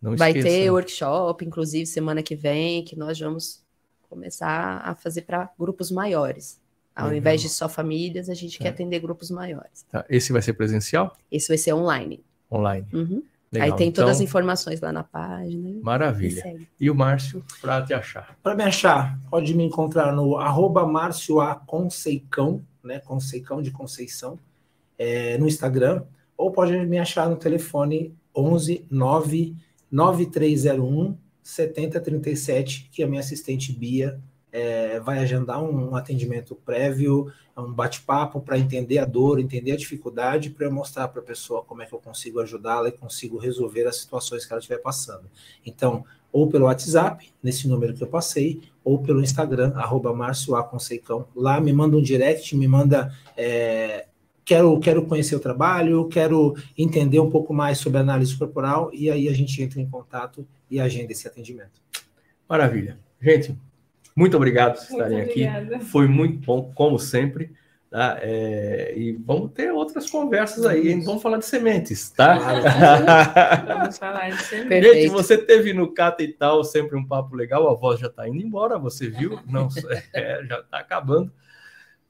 Não Vai esqueça. ter workshop, inclusive, semana que vem, que nós vamos começar a fazer para grupos maiores. Ao uhum. invés de só famílias, a gente é. quer atender grupos maiores. Tá. Esse vai ser presencial? Esse vai ser online. Online. Uhum. Aí tem todas então, as informações lá na página. Maravilha. E o Márcio, para te achar? Para me achar, pode me encontrar no arroba Márcio A. Conceicão, né? Conceicão de Conceição, é, no Instagram, ou pode me achar no telefone 11 9 9301 7037, que a minha assistente Bia é, vai agendar um, atendimento prévio, um bate-papo para entender a dor, entender a dificuldade, para eu mostrar para a pessoa como é que eu consigo ajudá-la e consigo resolver as situações que ela estiver passando. Então, ou pelo WhatsApp, nesse número que eu passei, ou pelo Instagram, arroba Lá me manda um direct, me manda é, quero, quero conhecer o trabalho, quero entender um pouco mais sobre análise corporal, e aí a gente entra em contato e agenda esse atendimento. Maravilha. Gente, muito obrigado por estarem aqui. Foi muito bom, como sempre. Tá? É, e vamos ter outras conversas aí, hein? vamos falar de sementes, tá? vamos falar de sementes. Gente, você teve no Cata e tal sempre um papo legal, a voz já está indo embora, você viu? Não, é, já está acabando.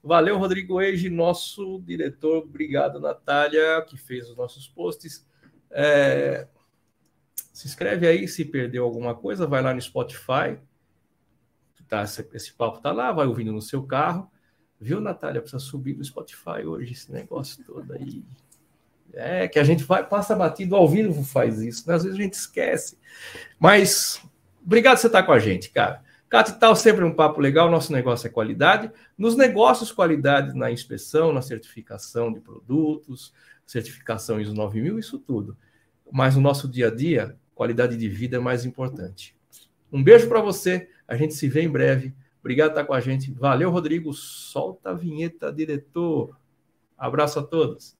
Valeu, Rodrigo Eige, nosso diretor. Obrigado, Natália, que fez os nossos posts. É... Se inscreve aí se perdeu alguma coisa, vai lá no Spotify. Tá, esse, papo tá lá, vai ouvindo no seu carro. Viu, Natália? Precisa subir no Spotify hoje, esse negócio todo aí. É que a gente vai, passa batido ao vivo, faz isso, né? Às vezes a gente esquece. Mas obrigado por você estar com a gente, cara. Capital sempre um papo legal, nosso negócio é qualidade. Nos negócios, qualidade na inspeção, na certificação de produtos, certificação ISO 9000, isso tudo. Mas no nosso dia a dia, qualidade de vida é mais importante. Um beijo para você, a gente se vê em breve. Obrigado por estar com a gente. Valeu, Rodrigo. Solta a vinheta, diretor. Abraço a todos.